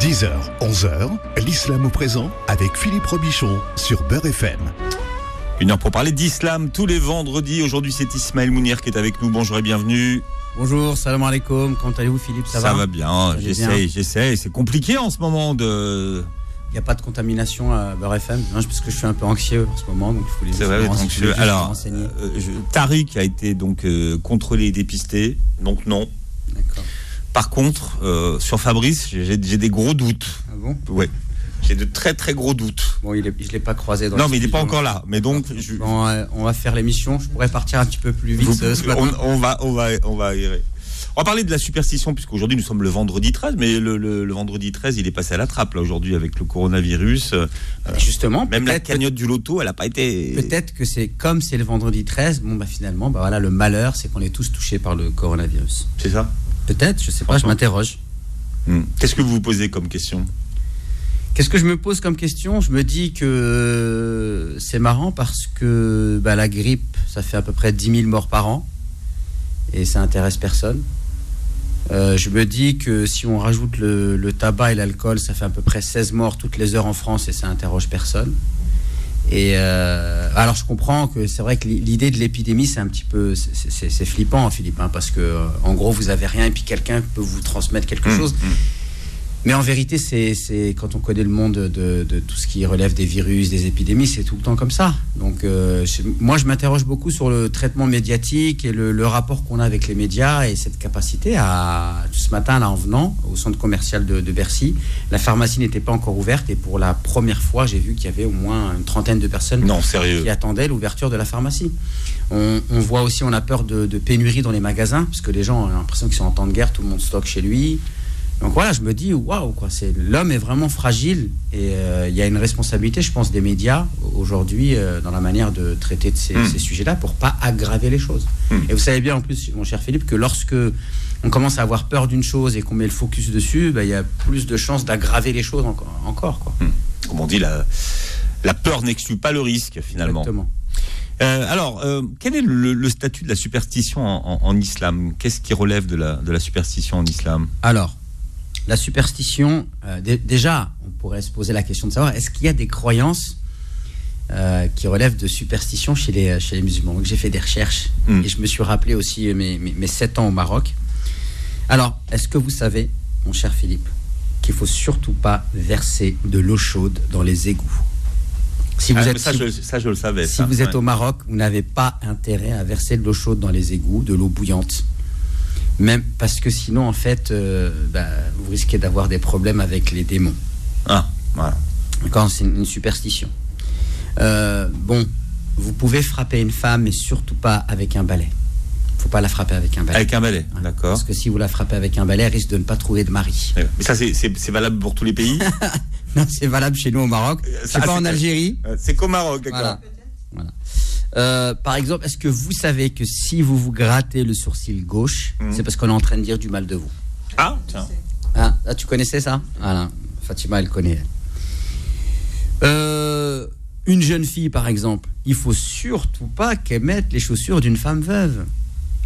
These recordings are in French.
10h, 11h, l'islam au présent avec Philippe Robichon sur Beurre FM. Une heure pour parler d'islam tous les vendredis. Aujourd'hui, c'est Ismaël Mounir qui est avec nous. Bonjour et bienvenue. Bonjour, salam alaikum. Comment allez-vous, Philippe? Ça, Ça va? va bien, allez j'essaie, j'essaie. C'est compliqué en ce moment de. Il n'y a pas de contamination à Beurre FM Non, parce que je suis un peu anxieux en ce moment, donc il faut les vrai, anxieux. Alors, euh, je- Tariq a été donc euh, contrôlé et dépisté, donc non. D'accord. Par contre, euh, sur Fabrice, j'ai des gros doutes. Ah bon? Ouais, j'ai de très très gros doutes. Bon, il est, je ne l'ai pas croisé dans Non, mais il n'est pas encore là. Mais donc, je- Bon, euh, on va faire l'émission. Je pourrais partir un petit peu plus vite Vous- euh, ce on, matin. on va, on va, on va aérer. On va parler de la superstition, puisqu'aujourd'hui nous sommes le vendredi 13, mais le, le- le vendredi 13, il est passé à la trappe, là, aujourd'hui, avec le coronavirus. Euh, Justement, Même la cagnotte du loto, elle n'a pas été. peut-être que c'est comme c'est le vendredi 13, bon, bah finalement, bah voilà, le malheur, c'est qu'on est tous touchés par le coronavirus. C'est ça? Peut-être, je sais pas, je m'interroge. Hmm. Qu'est-ce que vous vous posez comme question? Qu'est-ce que je me pose comme question? Je me dis que c'est marrant parce que bah, la grippe, ça fait à peu près 10 000 morts par an et ça intéresse personne. Euh, je me dis que si on rajoute le, le tabac et l'alcool, ça fait à peu près 16 morts toutes les heures en France et ça interroge personne. Et euh, alors je comprends que c'est vrai que l'idée de l'épidémie c'est un petit peu c'est- flippant Philippe hein, parce que euh, en gros vous avez rien et puis quelqu'un peut vous transmettre quelque Hmm, chose. hmm. Mais en vérité, c'est quand on connaît le monde de, de tout ce qui relève des virus, des épidémies, c'est tout le temps comme ça. Donc, euh, je- moi, je m'interroge beaucoup sur le traitement médiatique et le, le rapport qu'on a avec les médias et cette capacité à. Ce matin, là, en venant au centre commercial de, de Bercy, la pharmacie n'était pas encore ouverte et pour la première fois, j'ai vu qu'il y avait au moins une trentaine de personnes Non, sérieux. qui attendaient l'ouverture de la pharmacie. On, on voit aussi, on a peur de, de pénurie dans les magasins, parce que les gens ont l'impression qu'ils sont en temps de guerre, tout le monde stocke chez lui. Donc voilà, je me dis, waouh, quoi, c'est l'homme est vraiment fragile et euh, il y a une responsabilité, je pense, des médias aujourd'hui euh, dans la manière de traiter de ces, Mm. ces sujets-là pour pas aggraver les choses. Mm. Et vous savez bien en plus, mon cher Philippe, que lorsque on commence à avoir peur d'une chose et qu'on met le focus dessus, bah, il y a plus de chances d'aggraver les choses encore, encore quoi. Comme on dit, la, la peur n'exclut pas le risque, finalement. Exactement. Euh, alors, euh, quel est le, le statut de la superstition en, en- en islam? Qu'est-ce qui relève de la, de la superstition en islam? Alors, la superstition, euh, dé- déjà, on pourrait se poser la question de savoir est-ce qu'il y a des croyances euh, qui relèvent de superstition chez les, chez les musulmans? Donc, j'ai fait des recherches Mm. et je me suis rappelé aussi mes, mes, mes 7 ans au Maroc. Alors, est-ce que vous savez, mon cher Philippe, qu'il faut surtout pas verser de l'eau chaude dans les égouts? Si vous Ah, êtes, ça, si- je, ça, je le savais. si ça, vous êtes ouais. au Maroc, vous n'avez pas intérêt à verser de l'eau chaude dans les égouts, de l'eau bouillante. Même parce que sinon, en fait, euh, bah, vous risquez d'avoir des problèmes avec les démons. Ah, voilà. D'accord C'est une, superstition. Euh, bon, vous pouvez frapper une femme, mais surtout pas avec un balai. faut pas la frapper avec un balai. Avec un balai, Ouais. d'accord. Parce que si vous la frappez avec un balai, elle risque de ne pas trouver de mari. Mais ça, c'est- valable pour tous les pays Non, c'est valable chez nous au Maroc. ça, C'est pas en Algérie. Euh, C'est qu'au Maroc, d'accord. Voilà. Voilà. Euh, par exemple, est-ce que vous savez que si vous vous grattez le sourcil gauche, Mhm. c'est parce qu'on est en train de dire du mal de vous? Ah, tiens. Ah, ah, tu connaissais ça? Voilà, Fatima, elle connaît. Euh, une jeune fille, par exemple, il faut surtout pas qu'elle mette les chaussures d'une femme veuve.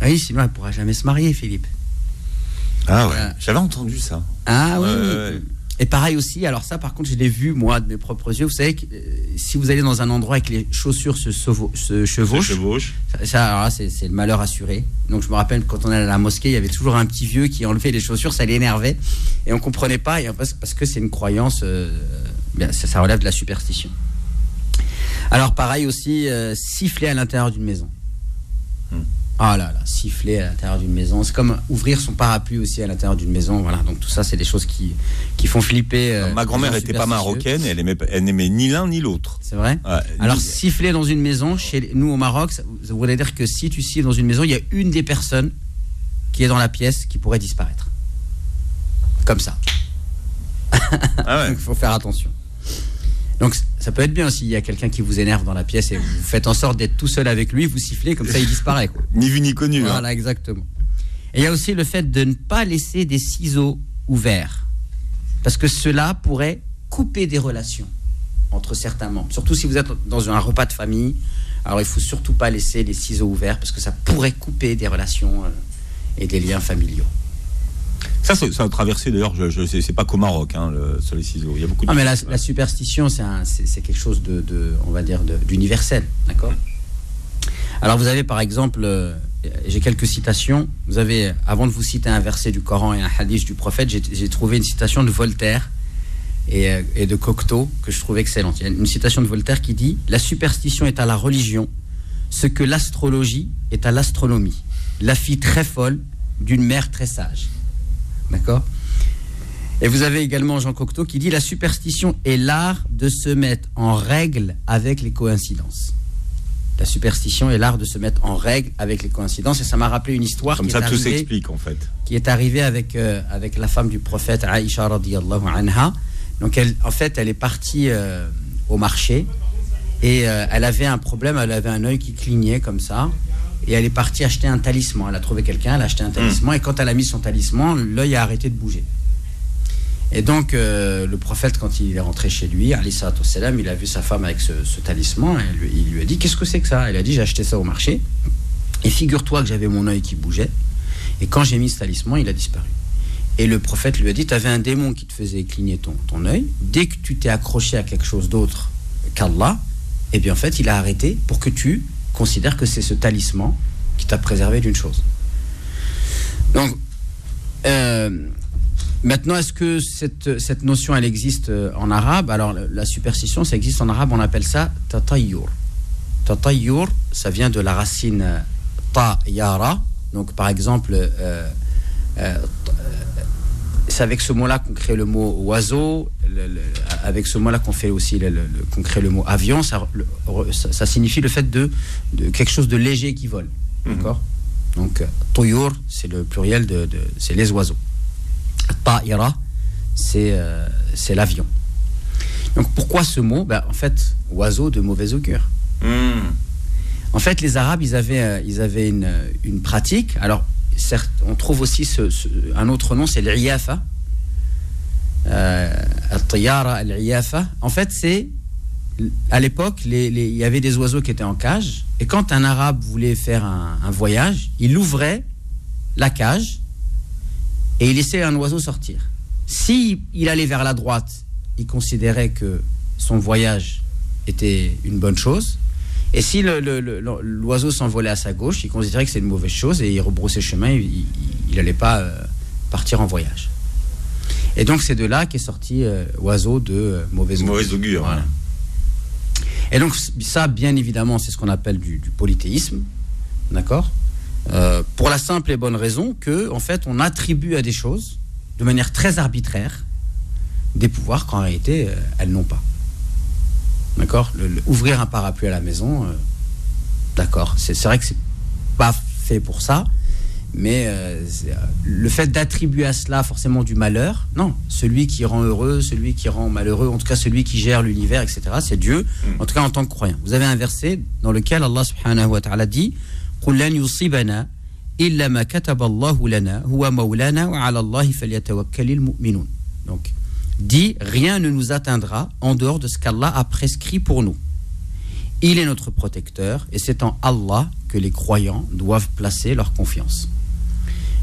Ah Oui, sinon elle pourra jamais se marier, Philippe. Ah ouais, Voilà. j'avais entendu ça. Ah oui. Ouais, oui. ouais, ouais. Et pareil aussi, alors ça par contre je l'ai vu moi de mes propres yeux, vous savez que euh, si vous allez dans un endroit et que les chaussures se, sauvo- se Se chevauchent, chevauche. Ça, ça, alors là, c'est c'est le malheur assuré. Donc, je me rappelle quand on allait à la mosquée, il y avait toujours un petit vieux qui enlevait les chaussures, ça l'énervait. Et on comprenait pas, et parce, parce que c'est une croyance, euh, bien, ça, ça relève de la superstition. Alors, pareil aussi, euh, siffler à l'intérieur d'une maison. Hmm. Ah là là, siffler à l'intérieur d'une maison. C'est comme ouvrir son parapluie aussi à l'intérieur d'une maison. Voilà, donc tout ça, c'est des choses qui, qui font flipper. euh, Ma grand-mère n'était pas marocaine, elle aimait- elle n'aimait ni l'un ni l'autre. C'est vrai Ouais, alors, ni- siffler dans une maison, chez nous au Maroc, ça, ça voudrait dire que si tu siffles dans une maison, il y a une des personnes qui est dans la pièce qui pourrait disparaître. Comme ça. ah ouais. Il faut faire attention. Donc, ça peut être bien s'il y a quelqu'un qui vous énerve dans la pièce et vous faites en sorte d'être tout seul avec lui, vous sifflez, comme ça il disparaît. quoi. Ni vu ni connu. hein. Voilà, exactement. Et il y a aussi le fait de ne pas laisser des ciseaux ouverts. Parce que cela pourrait couper des relations entre certains membres. Surtout si vous êtes dans un repas de famille. Alors il faut surtout pas laisser les ciseaux ouverts parce que ça pourrait couper des relations euh, et des liens familiaux. Ça, ça, a traversé d'ailleurs, je, je sais, c'est pas qu'au Maroc, hein, le, sur les ciseaux. Il y a beaucoup de. Ah, mais la, la superstition, c'est quelque chose de, de- on va dire, d'universel, d'accord? Alors, vous avez par exemple, euh, j'ai quelques citations. Vous avez, avant de vous citer un verset du Coran et un hadith du prophète, j'ai j'ai trouvé une citation de Voltaire et, euh, et de Cocteau que je trouve excellente. Il y a une citation de Voltaire qui dit La superstition est à la religion ce que l'astrologie est à l'astronomie. La fille très folle d'une mère très sage. D'accord Et vous avez également Jean Cocteau qui dit La superstition est l'art de se mettre en règle avec les coïncidences. La superstition est l'art de se mettre en règle avec les coïncidences. Et ça m'a rappelé une histoire Comme qui, ça, est tout arrivée, s'explique en fait. qui est arrivée avec, euh, avec la femme du prophète Aïcha radiyallahu anha. Donc, elle, en fait, elle est partie euh, au marché et euh, elle avait un problème, elle avait un œil qui clignait comme ça. Et elle est partie acheter un talisman. Elle a trouvé quelqu'un, elle a acheté un talisman. Et quand elle a mis son talisman, l'œil a arrêté de bouger. Et donc, euh, le prophète, quand il est rentré chez lui, il a vu sa femme avec ce, ce talisman. Et lui- il lui a dit Qu'est-ce que c'est que ça? Elle a dit J'ai acheté ça au marché. Et figure-toi que j'avais mon œil qui bougeait. Et quand j'ai mis ce talisman, il a disparu. Et le prophète lui a dit Tu avais un démon qui te faisait cligner ton, ton œil. Dès que tu t'es accroché à quelque chose d'autre qu'Allah, eh bien en fait, il a arrêté pour que tu considères que c'est ce talisman qui t'a préservé d'une chose. Donc, euh, maintenant, est-ce que cette, cette notion, elle existe euh, en arabe? Alors, la, superstition, ça existe en arabe, on appelle ça tatayyur. Tatayyur, ça vient de la racine euh, ta-yara. Donc, par exemple, c'est avec ce mot-là qu'on crée le mot oiseau, le- le- avec ce mot-là qu'on fait aussi le, le- le- qu'on crée le mot avion. Ça, le- re- ça, ça signifie le fait de, de quelque chose de léger qui vole. D'accord? Donc, toyur, c'est le pluriel de, de- c'est les oiseaux. Ta'ira, c'est euh, c'est l'avion. Donc, pourquoi ce mot? Ben, En fait, oiseau de mauvais augure. Hmm. En fait, les Arabes, ils avaient, euh, ils avaient une, une pratique. Alors, certes, on trouve aussi ce- ce- un autre nom, c'est l'Iyafa. Euh, Al-Tiyara, Al-Iyafa. En fait, c'est. À l'époque, il y avait des oiseaux qui étaient en cage. Et quand un Arabe voulait faire un, voyage, il ouvrait la cage et il laissait un oiseau sortir. Si il allait vers la droite, il considérait que son voyage était une bonne chose. Et si l'oiseau s'envolait à sa gauche, il considérait que c'est une mauvaise chose et il rebroussait chemin, il n'allait pas euh, partir en voyage. Et donc c'est de là qu'est sorti euh, oiseau de euh, mauvaise augure. Mauvaise augure. Voilà. hein. Et donc ça, bien évidemment, c'est ce qu'on appelle du, du polythéisme, d'accord Euh, Pour la simple et bonne raison que, en fait, on attribue à des choses, de manière très arbitraire, des pouvoirs qu'en réalité, elles n'ont pas. D'accord Ouvrir un parapluie à la maison, d'accord. C'est c'est vrai que c'est pas fait pour ça, mais euh, euh, le fait d'attribuer à cela forcément du malheur, non. Celui qui rend heureux, celui qui rend malheureux, en tout cas celui qui gère l'univers, etc., c'est Dieu, mm. en tout cas en tant que croyant. Vous avez un verset dans lequel Allah subhanahu wa ta'ala dit Donc, dit Rien ne nous atteindra en dehors de ce qu'Allah a prescrit pour nous. Il est notre protecteur et c'est en Allah que les croyants doivent placer leur confiance.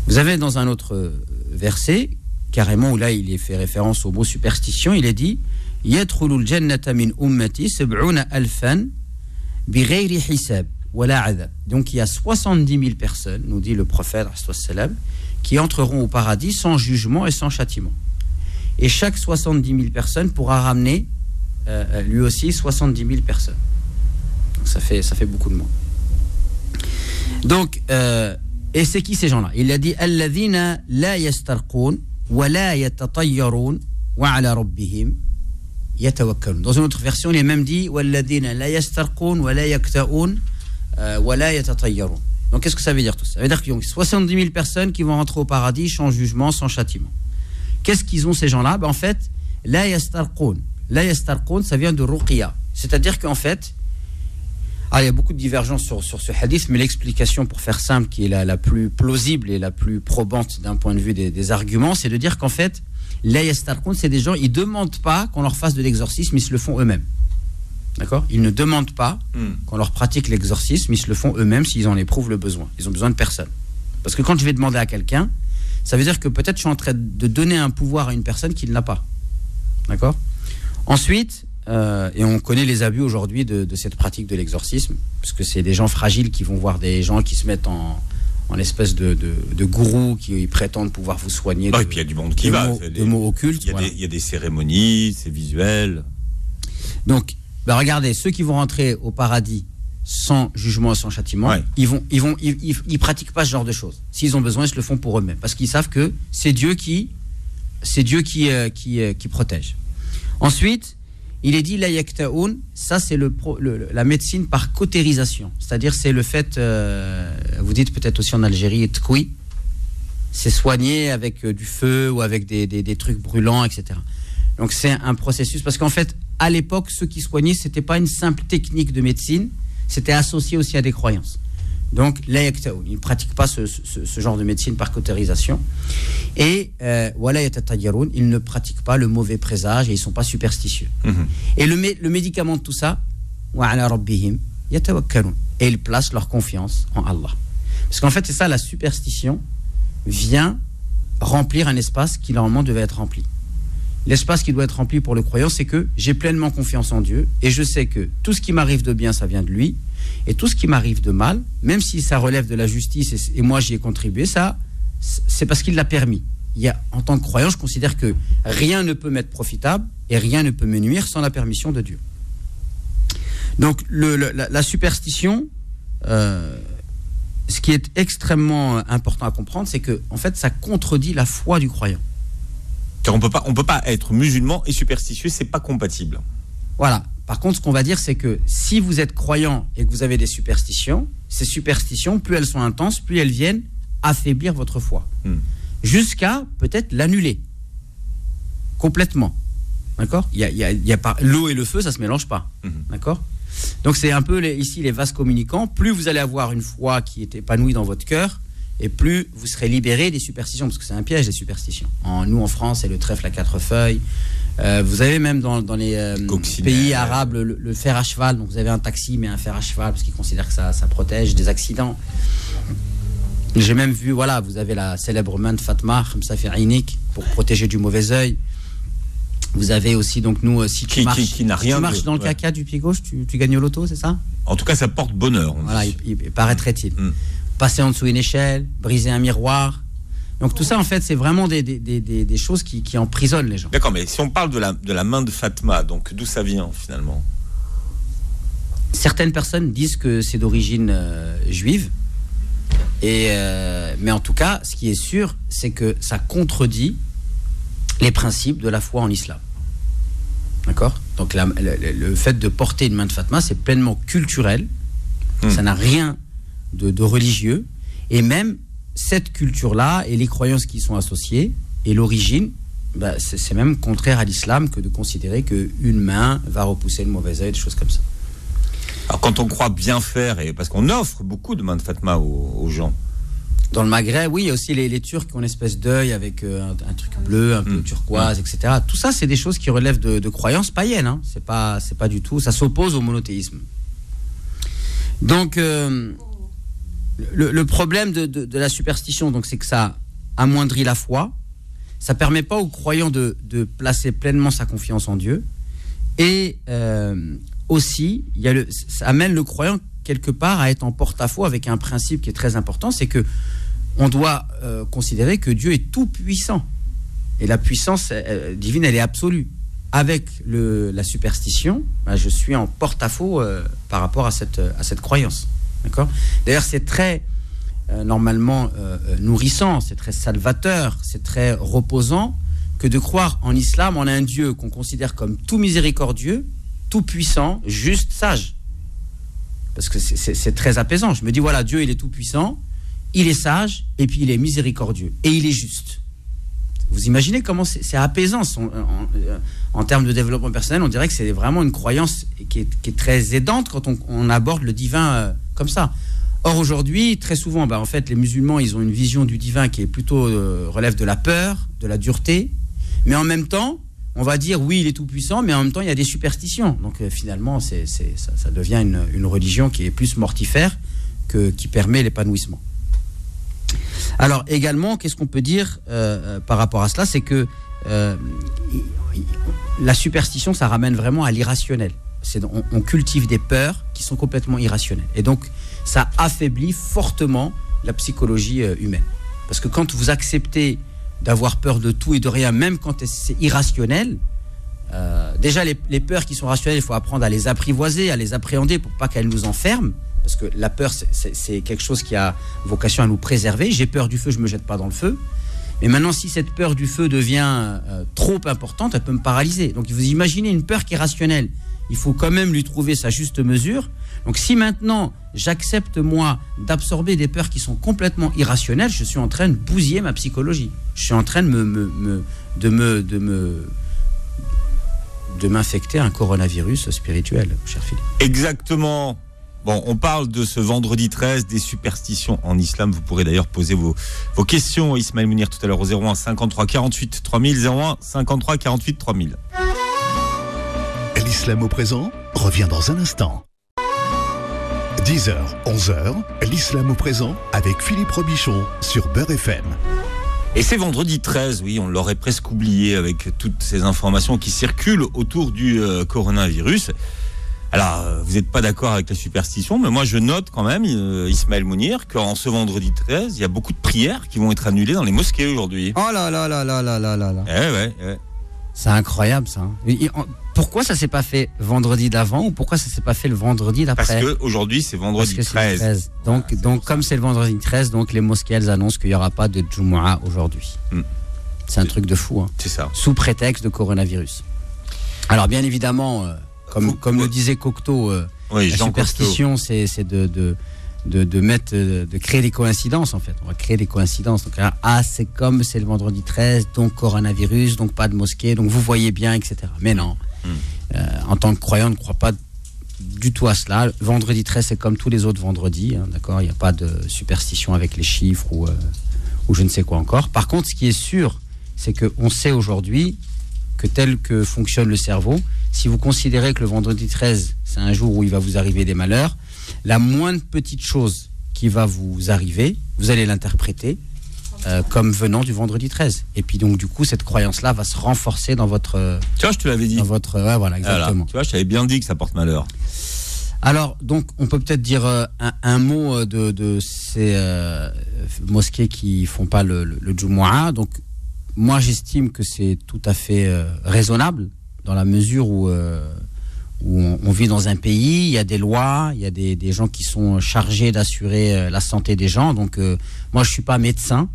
Vous avez dans un autre euh, verset, carrément où là il est fait référence au mot superstition, il est dit donc il y a 70 000 personnes, nous dit le prophète, qui entreront au paradis sans jugement et sans châtiment. Et chaque 70 000 personnes pourra ramener euh, euh, lui aussi 70 000 personnes ça fait, ça fait beaucoup de monde. Donc, euh, et c'est qui ces gens-là? Il a dit Alladhina la yastarqoun wa la yatatayyarun wa ala rabbihim yatawakkalun. Dans une autre version, il est même dit Walladhina la yastarqoun wa la yakta'oun euh, wa la yatatayyarun. Donc, qu'est-ce que ça veut dire tout ça? Ça veut dire qu'il y a 70 000 personnes qui vont rentrer au paradis sans jugement, sans châtiment. Qu'est-ce qu'ils ont ces gens-là? Ben, En fait, la yastarqoun. La yastarqoun, ça vient de ruqya. C'est-à-dire qu'en fait, ah, il y a beaucoup de divergences sur, sur ce hadith, mais l'explication, pour faire simple, qui est la, la plus plausible et la plus probante d'un point de vue des, des arguments, c'est de dire qu'en fait, yastarqoun, c'est des gens, ils ne demandent pas qu'on leur fasse de l'exorcisme, ils se le font eux-mêmes. D'accord? Ils ne demandent pas Hmm. qu'on leur pratique l'exorcisme, ils se le font eux-mêmes s'ils en éprouvent le besoin. Ils ont besoin de personne. Parce que quand je vais demander à quelqu'un, ça veut dire que peut-être je suis en train de donner un pouvoir à une personne qui ne l'a pas. D'accord? Ensuite, euh, et on connaît les abus aujourd'hui de, cette pratique de l'exorcisme, parce que c'est des gens fragiles qui vont voir des gens qui se mettent en, en espèce de, de, gourou qui prétendent pouvoir vous soigner. et puis il y a du monde qui va. Mots, des, mots occultes. Il y, a des cérémonies, c'est visuel. Donc, bah regardez, ceux qui vont rentrer au paradis sans jugement sans châtiment, ils vont, ils vont, ils, pratiquent pas ce genre de choses. S'ils ont besoin, ils se le font pour eux-mêmes, parce qu'ils savent que c'est Dieu qui, c'est Dieu qui, euh, qui, euh, qui protège. Ensuite, il est dit la yaktaoun, ça c'est le, la médecine par cautérisation, c'est-à-dire c'est le fait, euh, vous dites peut-être aussi en Algérie, tkoui, c'est soigner avec du feu ou avec des, des, des trucs brûlants, etc. Donc c'est un processus, parce qu'en fait, à l'époque, ceux qui soignaient, c'était pas une simple technique de médecine, c'était associé aussi à des croyances. Donc, ils ne pratiquent pas ce, genre de médecine par cautérisation. Et euh, ils ne pratiquent pas le mauvais présage et ils ne sont pas superstitieux. Mhm. Et le, le, médicament de tout ça, et ils placent leur confiance en Allah. Parce qu'en fait, c'est ça, la superstition vient remplir un espace qui normalement devait être rempli l'espace qui doit être rempli pour le croyant, c'est que j'ai pleinement confiance en Dieu et je sais que tout ce qui m'arrive de bien, ça vient de lui. Et tout ce qui m'arrive de mal, même si ça relève de la justice et, moi j'y ai contribué, ça, c'est parce qu'il l'a permis. Il y a, en tant que croyant, je considère que rien ne peut m'être profitable et rien ne peut me nuire sans la permission de Dieu. Donc la, superstition, euh, ce qui est extrêmement important à comprendre, c'est que en fait, ça contredit la foi du croyant on peut pas, on peut pas être musulman et superstitieux, c'est pas compatible. Voilà. Par contre, ce qu'on va dire, c'est que si vous êtes croyant et que vous avez des superstitions, ces superstitions, plus elles sont intenses, plus elles viennent affaiblir votre foi. Hmm. Jusqu'à peut-être l'annuler. Complètement. D'accord? Il y a, y a l'eau et le feu, ça se mélange pas. Hmm. D'accord? Donc c'est un peu ici les vases communicants. Plus vous allez avoir une foi qui est épanouie dans votre cœur, et plus vous serez libéré des superstitions, parce que c'est un piège, les superstitions. En, nous, en France, c'est le trèfle à quatre feuilles. Euh, vous avez même dans, dans les euh, pays arabes le, fer à cheval. Donc vous avez un taxi, mais un fer à cheval, parce qu'ils considèrent que ça, ça protège des accidents. J'ai même vu, voilà, vous avez la célèbre main de Fatma, fait Ainik, pour protéger du mauvais œil. Vous avez aussi, donc nous, euh, si tu marches, qui, rien tu marches dans le caca du pied gauche, tu, tu gagnes au loto, c'est ça? En tout cas, ça porte bonheur. Voilà, il, paraîtrait-il. Mm passer en dessous une échelle, briser un miroir. Donc tout ça, en fait, c'est vraiment des, des, des, des choses qui, qui, emprisonnent les gens. D'accord, mais si on parle de la, de la main de Fatma, donc d'où ça vient finalement? Certaines personnes disent que c'est d'origine euh, juive. Et, euh, mais en tout cas, ce qui est sûr, c'est que ça contredit les principes de la foi en islam. D'accord? Donc le, fait de porter une main de Fatma, c'est pleinement culturel. Hmm. Ça n'a rien de, religieux. Et même cette culture-là et les croyances qui sont associées et l'origine, bah, c'est même contraire à l'islam que de considérer qu'une main va repousser le mauvais œil, des choses comme ça. Alors quand on croit bien faire, et parce qu'on offre beaucoup de mains de Fatma aux, gens. Dans le Maghreb, oui, il y a aussi les, Turcs qui ont une espèce d'œil avec euh, un, truc bleu, un peu mm. turquoise, etc. Tout ça, c'est des choses qui relèvent de, croyances païennes. Hein. C'est pas, c'est pas du tout. Ça s'oppose au monothéisme. Donc, euh, le, problème de, la superstition, donc, c'est que ça amoindrit la foi. Ça permet pas aux croyants de, placer pleinement sa confiance en Dieu. Et euh, aussi, il y a le, ça amène le croyant quelque part à être en porte-à-faux avec un principe qui est très important, c'est que on doit euh, considérer que Dieu est tout puissant et la puissance euh, divine elle est absolue. Avec la superstition, bah, je suis en porte-à-faux par rapport à cette croyance. D'ailleurs, c'est très euh, normalement euh, euh, nourrissant, c'est très salvateur, c'est très reposant que de croire en islam en un Dieu qu'on considère comme tout miséricordieux, tout puissant, juste, sage. Parce que c'est très apaisant. Je me dis, voilà, Dieu, il est tout puissant, il est sage, et puis il est miséricordieux, et il est juste. Vous imaginez comment c'est apaisant en, termes de développement personnel. On dirait que c'est vraiment une croyance qui est, très aidante quand on, aborde le divin ça. Or aujourd'hui, très souvent, bah, en fait, les musulmans, ils ont une vision du divin qui est plutôt euh, relève de la peur, de la dureté, mais en même temps, on va dire oui, il est tout puissant, mais en même temps, il y a des superstitions. Donc euh, finalement, c'est, ça, devient une, religion qui est plus mortifère que qui permet l'épanouissement. Alors également, qu'est-ce qu'on peut dire par rapport à cela? C'est que la superstition, ça ramène vraiment à l'irrationnel. On, on, cultive des peurs qui sont complètement irrationnelles. Et donc, ça affaiblit fortement la psychologie humaine. Parce que quand vous acceptez d'avoir peur de tout et de rien, même quand c'est irrationnel, euh, déjà les, peurs qui sont rationnelles, il faut apprendre à les apprivoiser, à les appréhender pour pas qu'elles nous enferment. Parce que la peur, c'est quelque chose qui a vocation à nous préserver. J'ai peur du feu, je me jette pas dans le feu. Mais maintenant, si cette peur du feu devient euh, trop importante, elle peut me paralyser. Donc, vous imaginez une peur qui est rationnelle. Il faut quand même lui trouver sa juste mesure. Donc si maintenant j'accepte moi d'absorber des peurs qui sont complètement irrationnelles, je suis en train de bousiller ma psychologie. Je suis en train de me, de me de me de m'infecter un coronavirus spirituel, cher Philippe. Exactement. Bon, on parle de ce vendredi 13 des superstitions en islam. Vous pourrez d'ailleurs poser vos, vos questions, Ismaël Mounir, tout à l'heure au 01 53 48 3000, 01 53 48 3000. L'islam au présent revient dans un instant. 10h, 11h, l'islam au présent avec Philippe Robichon sur Beurre FM. Et c'est vendredi 13, oui, on l'aurait presque oublié avec toutes ces informations qui circulent autour du euh, coronavirus. Alors, euh, vous n'êtes pas d'accord avec la superstition, mais moi je note quand même, euh, Ismaël Mounir, qu'en ce vendredi 13, il y a beaucoup de prières qui vont être annulées dans les mosquées aujourd'hui. Oh là là là là là là là là. Eh ouais, ouais. C'est incroyable ça. Pourquoi ça s'est pas fait vendredi d'avant ou pourquoi ça s'est pas fait le vendredi d'après Parce que aujourd'hui c'est vendredi 13. Donc, donc comme c'est le vendredi 13, donc les mosquées elles annoncent qu'il n'y aura pas de Jumu'ah aujourd'hui. Hmm. C'est un truc de fou. Hein. C'est ça. Sous prétexte de coronavirus. Alors bien évidemment, euh, comme, comme le disait Cocteau, euh, la superstition c'est de de, mettre, euh, de créer des coïncidences en fait. On va créer des coïncidences. Donc, ah, c'est comme c'est le vendredi 13, donc coronavirus, donc pas de mosquée, donc vous voyez bien, etc. Mais non. Euh, en tant que croyant, on ne croit pas du tout à cela. Vendredi 13, c'est comme tous les autres vendredis, hein, d'accord? Il n'y a pas de superstition avec les chiffres ou, euh, ou je ne sais quoi encore. Par contre, ce qui est sûr, c'est qu'on sait aujourd'hui que tel que fonctionne le cerveau, si vous considérez que le vendredi 13, c'est un jour où il va vous arriver des malheurs, la moindre petite chose qui va vous arriver, vous allez l'interpréter euh, comme venant du vendredi 13. Et puis donc du coup, cette croyance-là va se renforcer dans votre... Tu vois, je te l'avais dit. Dans votre... Ouais, voilà, exactement. Tu vois, je t'avais bien dit que ça porte malheur. Alors, donc, on peut peut-être dire euh, un, mot euh, de, ces mosquées qui font pas le, le, Donc, moi, j'estime que c'est tout à fait raisonnable dans la mesure où où on, vit dans un pays, il y a des lois, il y a des, gens qui sont chargés d'assurer euh, la santé des gens. Donc, euh, moi, je suis pas médecin.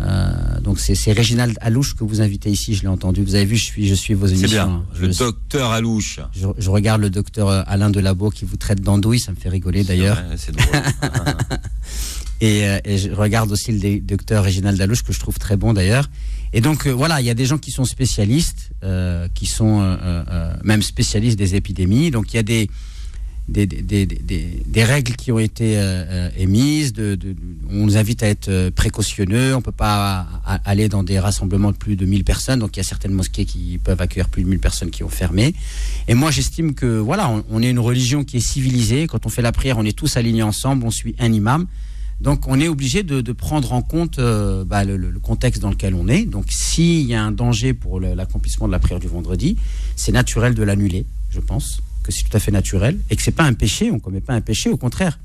Euh, donc, c'est Réginald Alouche que vous invitez ici, je l'ai entendu. Vous avez vu, je suis, je suis vos émissions. C'est bien, le docteur Alouche. Je, regarde le docteur Alain Delabo qui vous traite d'andouille, ça me fait rigoler d'ailleurs. C'est drôle. et, et, je regarde aussi le docteur Réginald Alouche que je trouve très bon d'ailleurs. Et donc euh, voilà, il y a des gens qui sont spécialistes, euh, qui sont euh, même spécialistes des épidémies. Donc il y a des des, règles qui ont été émises. De, de, on nous invite à être précautionneux. On peut pas aller dans des rassemblements de plus de 1000 personnes. Donc il y a certaines mosquées qui peuvent accueillir plus de 1000 personnes qui ont fermé. Et moi j'estime que voilà, on, est une religion qui est civilisée. Quand on fait la prière, on est tous alignés ensemble. On suit un imam. Donc on est obligé de, prendre en compte euh, bah, le, contexte dans lequel on est. Donc s'il y a un danger pour l'accomplissement de la prière du vendredi, c'est naturel de l'annuler, je pense, que c'est tout à fait naturel, et que c'est pas un péché, on commet pas un péché, au contraire.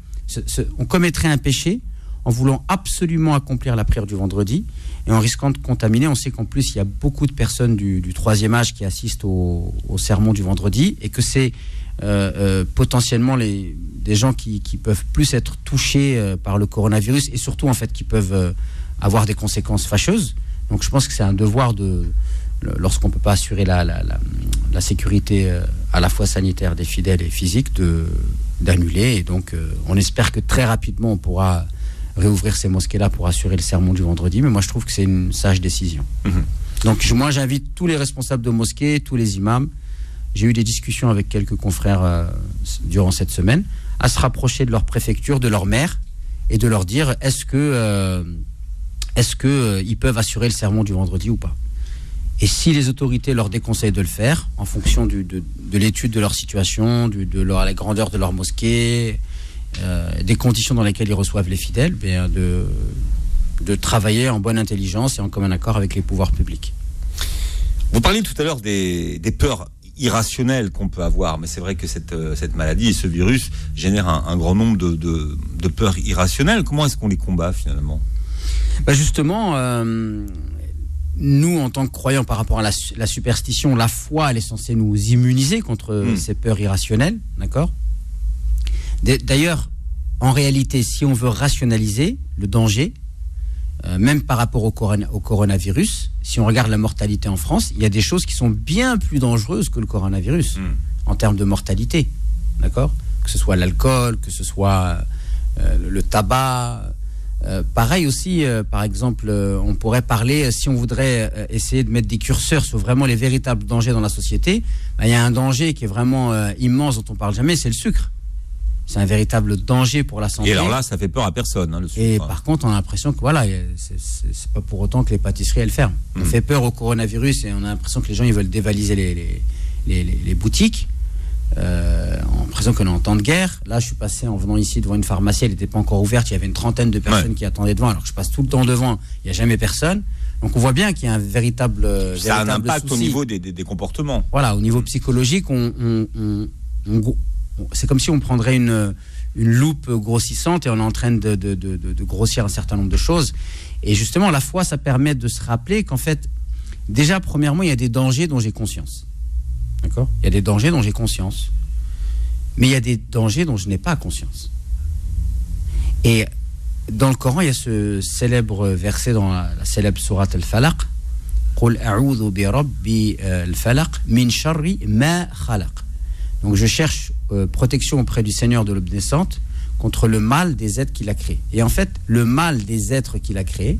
on commettrait un péché en voulant absolument accomplir la prière du vendredi et en risquant de contaminer. On sait qu'en plus, il y a beaucoup de personnes du, troisième âge qui assistent au, sermon du vendredi et que c'est euh, euh, potentiellement les, des gens qui, qui, peuvent plus être touchés euh, par le coronavirus et surtout en fait qui peuvent avoir des conséquences fâcheuses. Donc je pense que c'est un devoir de, lorsqu'on ne peut pas assurer la, la, la, sécurité à la fois sanitaire des fidèles et physique, d'annuler. Et donc on espère que très rapidement on pourra réouvrir ces mosquées-là pour assurer le sermon du vendredi. Mais moi je trouve que c'est une sage décision. Mhm. Donc moi j'invite tous les responsables de mosquées, tous les imams, j'ai eu des discussions avec quelques confrères euh, durant cette semaine, à se rapprocher de leur préfecture, de leur maire, et de leur dire est-ce que, euh, est-ce que euh, ils peuvent assurer le sermon du vendredi ou pas? Et si les autorités leur déconseillent de le faire, en fonction de, l'étude de leur situation, de la grandeur de leur mosquée, des conditions dans lesquelles ils reçoivent les fidèles, bien de, de travailler en bonne intelligence et en commun accord avec les pouvoirs publics. Vous parliez tout à l'heure des, peurs irrationnelles qu'on peut avoir, mais c'est vrai que cette, euh, cette maladie et ce virus génèrent un, grand nombre de, peurs irrationnelles. Comment est-ce qu'on les combat finalement? Bah, Justement, euh, nous, en tant que croyants par rapport à la, superstition, la foi, elle est censée nous immuniser contre hmm. ces peurs irrationnelles, d'accord? D'ailleurs, en réalité, si on veut rationaliser le danger, euh, même par rapport au, coronavirus, si on regarde la mortalité en France, il y a des choses qui sont bien plus dangereuses que le coronavirus hmm. en termes de mortalité. D'accord? Que ce soit l'alcool, que ce soit euh, le tabac. Euh, pareil aussi, par exemple, on pourrait parler, si on voudrait essayer de mettre des curseurs sur vraiment les véritables dangers dans la société, ben, il y a un danger qui est vraiment immense dont on parle jamais, c'est le sucre c'est un véritable danger pour la santé. Et alors là, ça fait peur à personne. Hein, le sucre. Et par contre, on a l'impression que voilà, c'est pas pour autant que les pâtisseries elles ferment. On hmm. fait peur au coronavirus et on a l'impression que les gens ils veulent dévaliser les, les, les, boutiques. Euh, l'impression qu'on est en temps de guerre. Là, je suis passé en venant ici devant une pharmacie, elle n'était pas encore ouverte. Il y avait une trentaine de personnes qui attendaient devant. Alors que je passe tout le temps devant, il n'y a jamais personne. Donc on voit bien qu'il y a un véritable. Ça a un impact au niveau des, des, comportements. Voilà, au niveau psychologique, on, on, on c'est comme si on prendrait une, une loupe grossissante et on est en train de, de, grossir un certain nombre de choses. Et justement, la foi, ça permet de se rappeler qu'en fait, déjà, premièrement, il y a des dangers dont j'ai conscience. D'accord? Il y a des dangers dont j'ai conscience. Mais il y a des dangers dont je n'ai pas conscience. Et dans le Coran, il y a ce célèbre verset dans la, célèbre sourate Al-Falaq euh, donc je cherche euh, protection auprès du Seigneur de l'obnaissante contre le mal des êtres qu'il a créés. Et en fait, le mal des êtres qu'il a créés,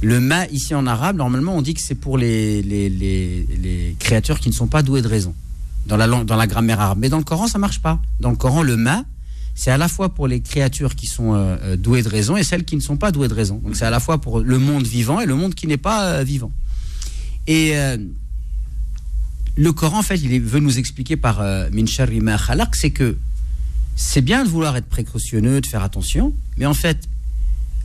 le ma ici en arabe, normalement on dit que c'est pour les, les créatures qui ne sont pas douées de raison dans la, dans la grammaire arabe. Mais dans le Coran, ça marche pas. Dans le Coran, le ma, c'est à la fois pour les créatures qui sont euh, euh, douées de raison et celles qui ne sont pas douées de raison. Donc c'est à la fois pour le monde vivant et le monde qui n'est pas vivant. Et le Coran, en fait, il veut nous expliquer par euh, Min ma khalaq, c'est que c'est bien de vouloir être précautionneux, de faire attention, mais en fait,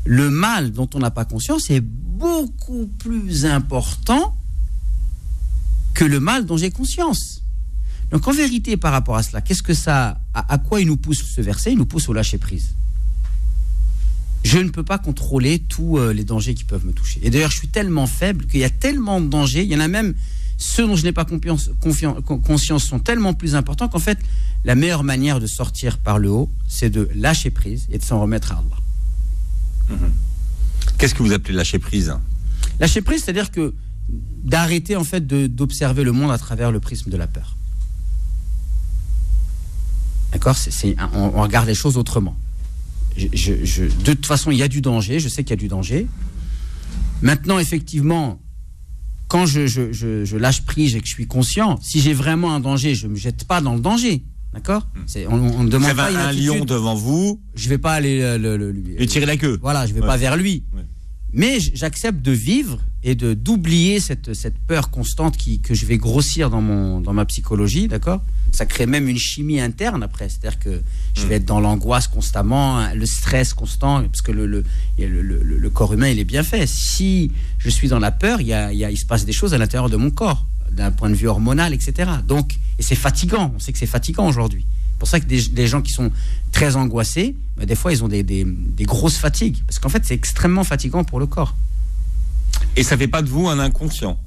le mal dont on n'a pas conscience est beaucoup plus important que le mal dont j'ai conscience. Donc en vérité, par rapport à cela, qu'est-ce que ça, à, quoi il nous pousse ce verset? Il nous pousse au lâcher prise. Je ne peux pas contrôler tous euh, les dangers qui peuvent me toucher. Et d'ailleurs, je suis tellement faible qu'il y a tellement de dangers. Il y en a même ceux dont je n'ai pas conscience sont tellement plus importants qu'en fait, la meilleure manière de sortir par le haut, c'est de lâcher prise et de s'en remettre à Allah. Mhm. Qu'est-ce que vous appelez lâcher prise? Lâcher prise, c'est-à-dire que d'arrêter en fait d'observer le monde à travers le prisme de la peur. D'accord on, regarde les choses autrement. de toute façon, il y a du danger, je sais qu'il y a du danger. Maintenant, effectivement, quand je, lâche prise et que je suis conscient, si j'ai vraiment un danger, je ne me jette pas dans le danger. D'accord hmm. on, on demande pas un lion devant vous. Je vais pas aller le, lui tirer la queue. Voilà, je vais pas vers lui. Mais j'accepte de vivre et de d'oublier cette, cette peur constante qui, que je vais grossir dans, mon, dans ma psychologie, d'accord? Ça crée même une chimie interne après. C'est-à-dire que je vais hmm. être dans l'angoisse constamment, hein, le stress constant, parce que le, le, le, le, corps humain, il est bien fait. Si je suis dans la peur, il, y a, il, y a, il se passe des choses à l'intérieur de mon corps, d'un point de vue hormonal, etc. Donc, et c'est fatigant. On sait que c'est fatigant aujourd'hui. C'est pour ça que des, gens qui sont très angoissés, bah, des fois, ils ont des, des, des grosses fatigues. Parce qu'en fait, c'est extrêmement fatigant pour le corps. Et ça fait pas de vous un inconscient?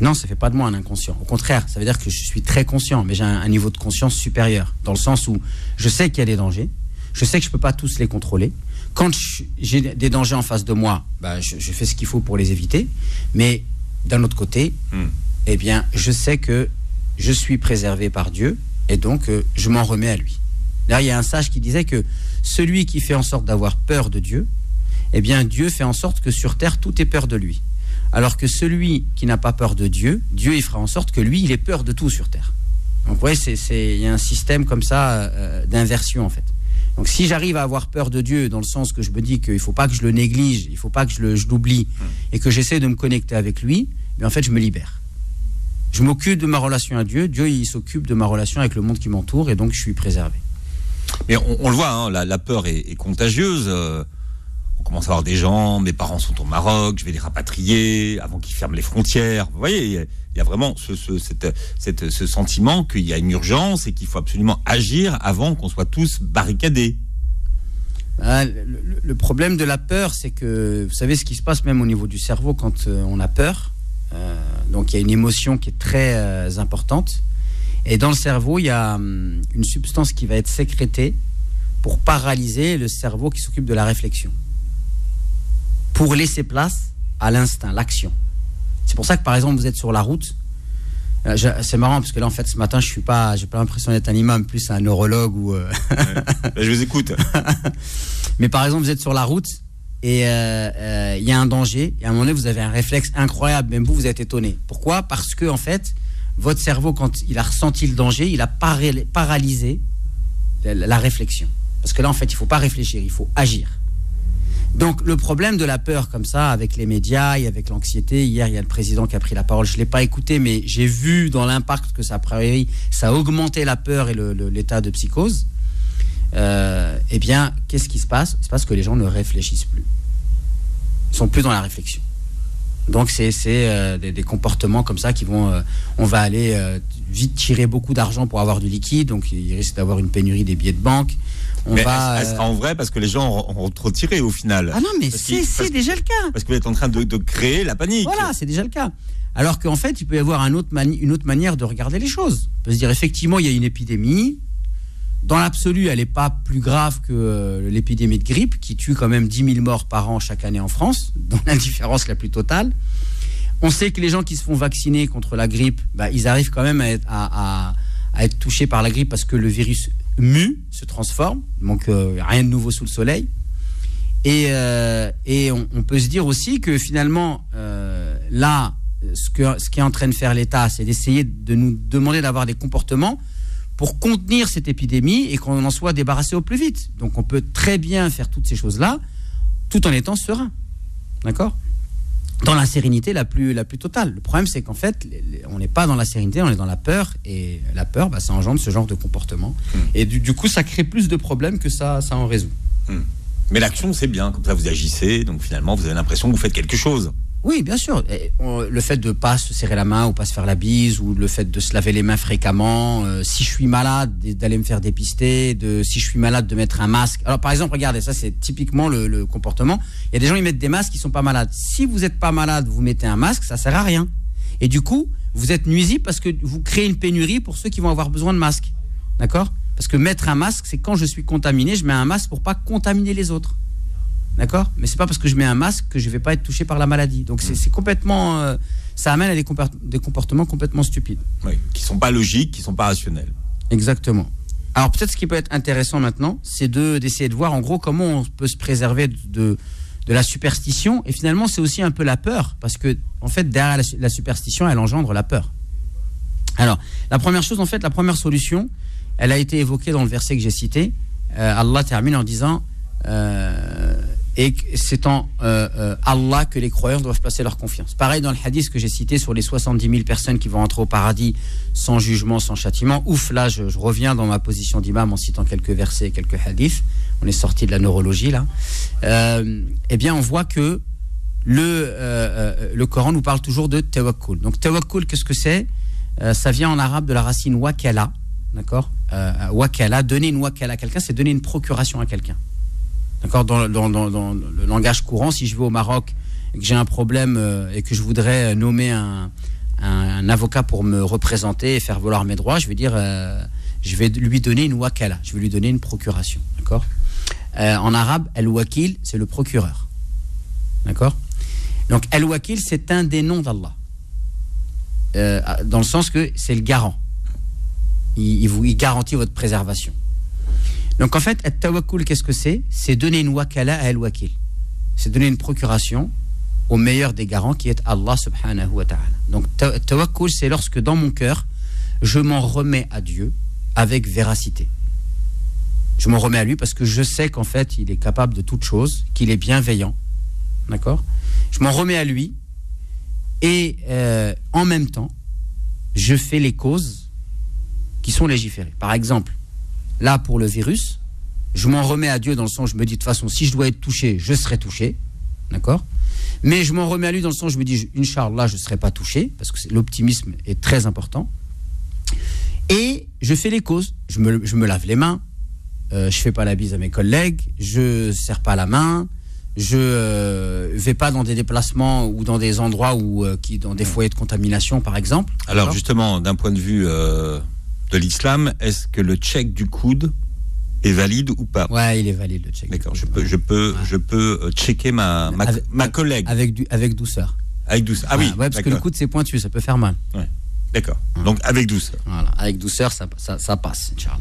Non, ça fait pas de moi un inconscient. Au contraire, ça veut dire que je suis très conscient, mais j'ai un, niveau de conscience supérieur, dans le sens où je sais qu'il y a des dangers, je sais que je peux pas tous les contrôler. Quand j'ai des dangers en face de moi, bah, je, fais ce qu'il faut pour les éviter. Mais d'un autre côté, hmm. eh bien, je sais que je suis préservé par Dieu, et donc euh, je m'en remets à lui. Là, il y a un sage qui disait que celui qui fait en sorte d'avoir peur de Dieu, eh bien, Dieu fait en sorte que sur terre, tout est peur de lui. Alors que celui qui n'a pas peur de Dieu, Dieu, il fera en sorte que lui, il ait peur de tout sur terre. Donc, vous voyez, il y a un système comme ça euh, d'inversion, en fait. Donc, si j'arrive à avoir peur de Dieu, dans le sens que je me dis qu'il ne faut pas que je le néglige, il ne faut pas que je l'oublie, et que j'essaie de me connecter avec lui, mais en fait, je me libère. Je m'occupe de ma relation à Dieu, Dieu, il s'occupe de ma relation avec le monde qui m'entoure, et donc je suis préservé. Mais on, le voit, hein, la, peur est, contagieuse. Euh, commence à avoir des gens, mes parents sont au Maroc, je vais les rapatrier avant qu'ils ferment les frontières. Vous voyez, il y a vraiment ce, ce sentiment qu'il y a une urgence et qu'il faut absolument agir avant qu'on soit tous barricadés. Ah, le, problème de la peur, c'est que vous savez ce qui se passe même au niveau du cerveau quand euh, on a peur? Euh, donc il y a une émotion qui est très euh, importante. Et dans le cerveau, il y a hum, une substance qui va être sécrétée pour paralyser le cerveau qui s'occupe de la réflexion. Pour laisser place à l'instinct, l'action. C'est pour ça que par exemple vous êtes sur la route. c'est marrant parce que là en fait ce matin je suis pas, j'ai pas l'impression d'être un imam, plus un neurologue ou. Je vous écoute. Mais par exemple vous êtes sur la route et il y a un danger et à un moment donné vous avez un réflexe incroyable, même vous vous êtes étonné. Pourquoi? Parce que en fait votre cerveau, quand il a ressenti le danger, il a paralysé la réflexion. Parce que là, en fait, il ne faut pas réfléchir, il faut agir. Donc, le problème de la peur, comme ça, avec les médias et avec l'anxiété, hier, il y a le président qui a pris la parole, je ne l'ai pas écouté, mais j'ai vu dans l'impact que ça a ça a augmenté la peur et l'état de psychose. Euh, eh bien, qu'est-ce qui se passe? Il se passe que les gens ne réfléchissent plus. Ils sont plus dans la réflexion. Donc c'est euh, des, comportements comme ça qui vont, euh, on va aller euh, vite tirer beaucoup d'argent pour avoir du liquide, donc il risque d'avoir une pénurie des billets de banque. On va, est-ce en vrai parce que les gens ont, trop tiré au final? Ah non, mais c'est déjà le cas. Parce que vous êtes en train de, créer la panique. Voilà, c'est déjà le cas. Alors qu'en fait, il peut y avoir un autre une autre manière de regarder les choses. On peut se dire effectivement, il y a une épidémie, dans l'absolu, elle n'est pas plus grave que euh, l'épidémie de grippe, qui tue quand même 10 000 morts par an chaque année en France, dans l'indifférence la plus totale. On sait que les gens qui se font vacciner contre la grippe, bah, ils arrivent quand même à être, touchés par la grippe parce que le virus mue, se transforme, donc euh, rien de nouveau sous le soleil. Et, euh, on, peut se dire aussi que finalement, là, ce, que, ce qui est en train de faire l'État, c'est d'essayer de nous demander d'avoir des comportements pour contenir cette épidémie et qu'on en soit débarrassé au plus vite. Donc on peut très bien faire toutes ces choses-là tout en étant serein. D'accord? Dans la sérénité la plus, la plus totale. Le problème, c'est qu'en fait, on n'est pas dans la sérénité, on est dans la peur. Et la peur, bah, ça engendre ce genre de comportement. Hmm. Et du, coup, ça crée plus de problèmes que ça, ça en résout. Hmm. Mais l'action, c'est bien. Comme ça, vous agissez. Donc finalement, vous avez l'impression que vous faites quelque chose. Oui, bien sûr. le fait de pas se serrer la main ou pas se faire la bise ou le fait de se laver les mains fréquemment, euh, si je suis malade, d'aller me faire dépister, de si je suis malade de mettre un masque. Alors par exemple, regardez, ça c'est typiquement le, comportement. Il y a des gens qui mettent des masques qui sont pas malades. Si vous n'êtes pas malade, vous mettez un masque, ça sert à rien. Et du coup, vous êtes nuisible parce que vous créez une pénurie pour ceux qui vont avoir besoin de masques. D'accord? Parce que mettre un masque, c'est quand je suis contaminé, je mets un masque pour pas contaminer les autres. D'accord? Mais c'est pas parce que je mets un masque que je vais pas être touché par la maladie. Donc c'est complètement. Euh, ça amène à des, des, comportements complètement stupides. Oui, qui sont pas logiques, qui sont pas rationnels. Exactement. Alors peut-être ce qui peut être intéressant maintenant, c'est d'essayer de voir en gros comment on peut se préserver de, de, la superstition. Et finalement, c'est aussi un peu la peur, parce que en fait, derrière la, superstition, elle engendre la peur. Alors, la première chose, en fait, la première solution, elle a été évoquée dans le verset que j'ai cité. Euh, Allah termine en disant euh, et c'est en euh, euh, Allah que les croyants doivent placer leur confiance. Pareil dans le hadith que j'ai cité sur les 70 000 personnes qui vont entrer au paradis sans jugement, sans châtiment. Ouf, là, je, reviens dans ma position d'imam en citant quelques versets, quelques hadiths. On est sorti de la neurologie là. Euh, eh bien, on voit que le, Coran nous parle toujours de tawakkul. Donc, tawakkul, qu'est-ce que c'est? Ça vient en arabe de la racine wakala. D'accord? Wakala, donner une wakala à quelqu'un, c'est donner une procuration à quelqu'un. D'accord dans, le langage courant, si je vais au Maroc et que j'ai un problème euh, et que je voudrais nommer un, avocat pour me représenter et faire valoir mes droits, je vais dire, euh, je vais lui donner une wakala, je vais lui donner une procuration. D'accord? Euh, En arabe, el-wakil, c'est le procureur. D'accord? Donc, el-wakil, c'est un des noms d'Allah. dans le sens que c'est le garant. Il, vous, il garantit votre préservation. Donc en fait, tawakkul, qu'est-ce que c'est? C'est donner une wakala à al-wakil. C'est donner une procuration au meilleur des garants qui est Allah subhanahu wa ta'ala. Donc tawakkul, c'est lorsque dans mon cœur, je m'en remets à Dieu avec véracité. Je m'en remets à lui parce que je sais qu'en fait, il est capable de toutes choses, qu'il est bienveillant. D'accord? Je m'en remets à lui et euh, en même temps, je fais les causes qui sont légiférées. Par exemple, Là, pour le virus, Je m'en remets à Dieu dans le sens, je me dis de toute façon, si je dois être touché, je serai touché. D'accord? Mais je m'en remets à lui dans le sens, je me dis, Inch'Allah, je ne serai pas touché, parce que l'optimisme est très important. Et je fais les causes. Je me, je me lave les mains, euh, je fais pas la bise à mes collègues, je serre pas la main, je euh, vais pas dans des déplacements ou dans des endroits où, euh, qui, dans des foyers de contamination, par exemple. Alors justement, d'un point de vue euh, de l'islam, est-ce que le check du coude est valide ou pas? Ouais, il est valide le check. D'accord, je peux, je peux, je peux euh, checker ma, ma, Avec- ma collègue Avec, du, avec douceur. avec douceur. Ah oui, Ouais, parce que le coude c'est pointu, ça peut faire mal. D'accord. Donc avec douceur. Voilà, avec douceur, ça, ça, ça passe, Inch'Allah.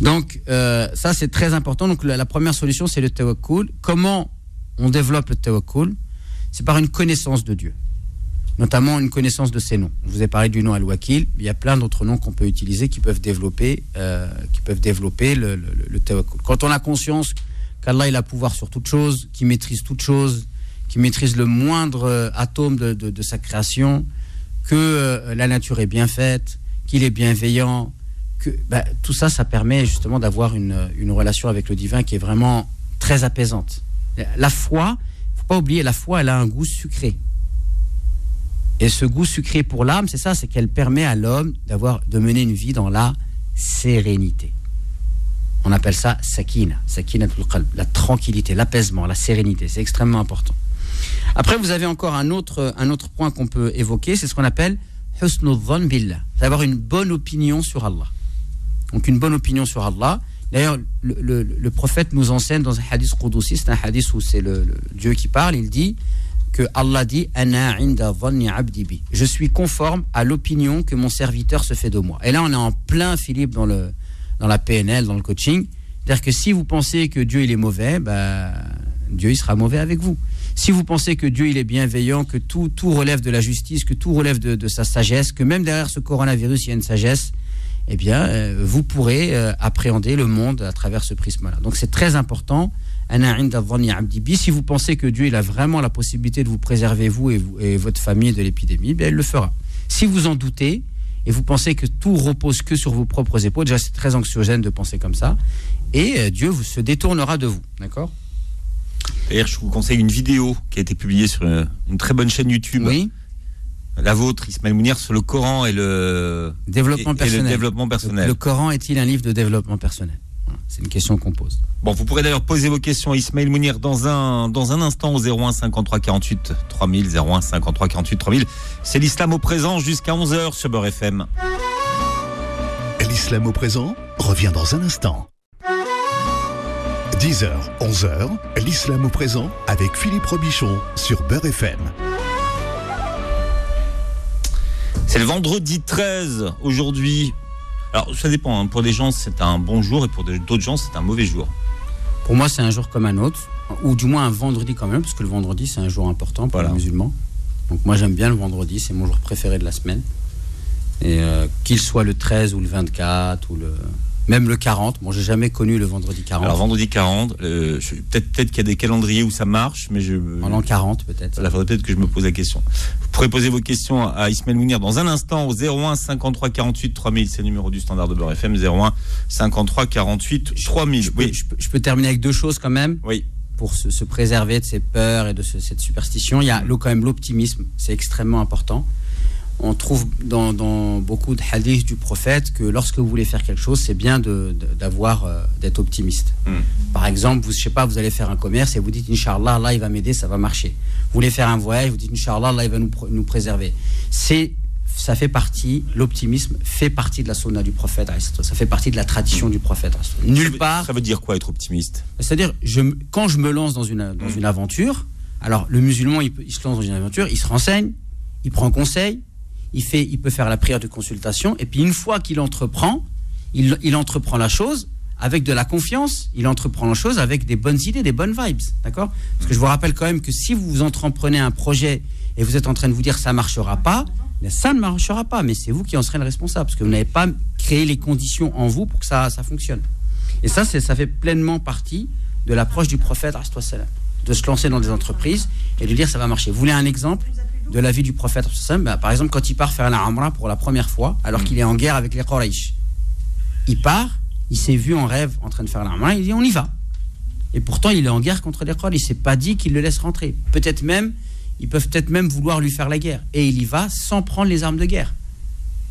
Donc, euh, ça, c'est très important. Donc, la, la première solution, c'est le tawakkul. Comment on développe le tawakkul? C'est par une connaissance de Dieu, notamment une connaissance de ses noms. Je vous ai parlé du nom Al-Wakil. Il y a plein d'autres noms qu'on peut utiliser qui peuvent développer, euh, qui peuvent développer le, le. Quand on a conscience qu'Allah il a pouvoir sur toute chose, qu'il maîtrise toute chose, qu'il maîtrise le moindre euh, atome de sa création, que euh, la nature est bien faite, qu'il est bienveillant, que bah, tout ça, ça permet justement d'avoir une, une relation avec le divin qui est vraiment très apaisante. La foi, faut pas oublier, la foi, elle a un goût sucré. Et ce goût sucré pour l'âme, c'est ça, c'est qu'elle permet à l'homme d'avoir, de mener une vie dans la sérénité. On appelle ça sakina, qalb, la tranquillité, l'apaisement, la sérénité. C'est extrêmement important. Après, vous avez encore un autre, un autre point qu'on peut évoquer, c'est ce qu'on appelle husnul dhann billah, c'est avoir une bonne opinion sur Allah. Donc une bonne opinion sur Allah. D'ailleurs, le, prophète nous enseigne dans un hadith qudussi, c'est un hadith où c'est le Dieu qui parle, il dit que Allah dit. Je suis conforme à l'opinion que mon serviteur se fait de moi. Et là, on est en plein, Philippe, dans, le, dans la PNL, dans le coaching. C'est-à-dire que si vous pensez que Dieu il est mauvais, bah, Dieu il sera mauvais avec vous. Si vous pensez que Dieu il est bienveillant, que tout, tout relève de la justice, que tout relève de, de sa sagesse, que même derrière ce coronavirus il y a une sagesse, eh bien, euh, vous pourrez euh, appréhender le monde à travers ce prisme-là. Donc c'est très important. Si vous pensez que Dieu il a vraiment la possibilité de vous préserver, vous et, vous- et votre famille de l'épidémie, bien, il le fera. Si vous en doutez et vous pensez que tout repose que sur vos propres épaules, déjà c'est très anxiogène de penser comme ça, et euh, Dieu vous, se détournera de vous. D'accord? D'ailleurs, je vous conseille une vidéo qui a été publiée sur une, une très bonne chaîne YouTube, Oui la vôtre, Ismaël Mounir, sur le Coran et le, Développement personnel. le développement personnel. Le Coran est-il un livre de développement personnel? C'est une question qu'on pose. Bon, vous pourrez d'ailleurs poser vos questions à Ismaël Mounir dans un, dans un instant au 01 53 48 3000, 01 53 48 3000. C'est l'islam au présent jusqu'à 11h sur Beurre FM. L'islam au présent revient dans un instant. 10h, 11h, l'islam au présent avec Philippe Robichon sur Beurre FM. C'est le vendredi 13 aujourd'hui. Alors, ça dépend. hein. Pour des gens, c'est un bon jour et pour d'autres gens, c'est un mauvais jour. Pour moi, c'est un jour comme un autre, ou du moins un vendredi quand même, parce que le vendredi, c'est un jour important pour Voilà. les musulmans. Donc moi, j'aime bien le vendredi, c'est mon jour préféré de la semaine. Et euh, qu'il soit le 13 ou le 24, ou le... même le 40. Bon, j'ai jamais connu le vendredi 40. Alors, vendredi 40, euh, peut-être peut qu'il y a des calendriers où ça marche, mais je. En l'an 40, peut-être. Il faudrait peut-être que je me pose la question. Vous pourrez poser vos questions à Ismaël Mounir dans un instant au 01 53 48 3000. C'est le numéro du standard de Beurre FM. 01 53 48 3000. Je peux, Oui. je peux- je peux terminer avec deux choses quand même. Oui. pour se, se préserver de ces peurs et de ce- cette superstition. Il y a le- quand même l'optimisme, c'est extrêmement important. On trouve dans, dans beaucoup de hadiths du prophète que lorsque vous voulez faire quelque chose, c'est bien de- de- d'avoir euh, d'être optimiste. Mm. Par exemple, vous, je sais pas, vous allez faire un commerce et vous dites Inch'Allah, Allah il va m'aider, ça va marcher. Vous voulez faire un voyage, vous dites Inch'Allah, Allah il va nous, nous préserver. C'est ça fait partie, l'optimisme fait partie de la sunna du prophète, ça fait partie de la tradition du prophète. Nulle part, Ça veut dire quoi être optimiste? C'est-à-dire, je, quand je me lance dans une, dans une aventure, alors le musulman, il, il se lance dans une aventure, il se renseigne, il prend conseil, il, fait, il peut faire la prière de consultation, et puis une fois qu'il entreprend, il, entreprend la chose avec de la confiance, il entreprend la chose avec des bonnes idées, des bonnes vibes, d'accord? Parce que je vous rappelle quand même que si vous entreprenez un projet et vous êtes en train de vous dire ça marchera pas, ça ne marchera pas, mais c'est vous qui en serez le responsable, parce que vous n'avez pas créé les conditions en vous pour que ça, ça fonctionne. Et ça, ça fait pleinement partie de l'approche du prophète, de se lancer dans des entreprises et de dire ça va marcher. Vous voulez un exemple? De la vie du prophète Bah, Par exemple, quand il part faire la Amra pour la première fois, alors qu'il est en guerre avec les Quraysh, il part, il s'est vu en rêve en train de faire l'arme. Il dit on y va. Et pourtant, il est en guerre contre les Quraysh. Il s'est pas dit qu'il le laisse rentrer. Peut-être même, ils peuvent peut-être même vouloir lui faire la guerre. Et il y va sans prendre les armes de guerre.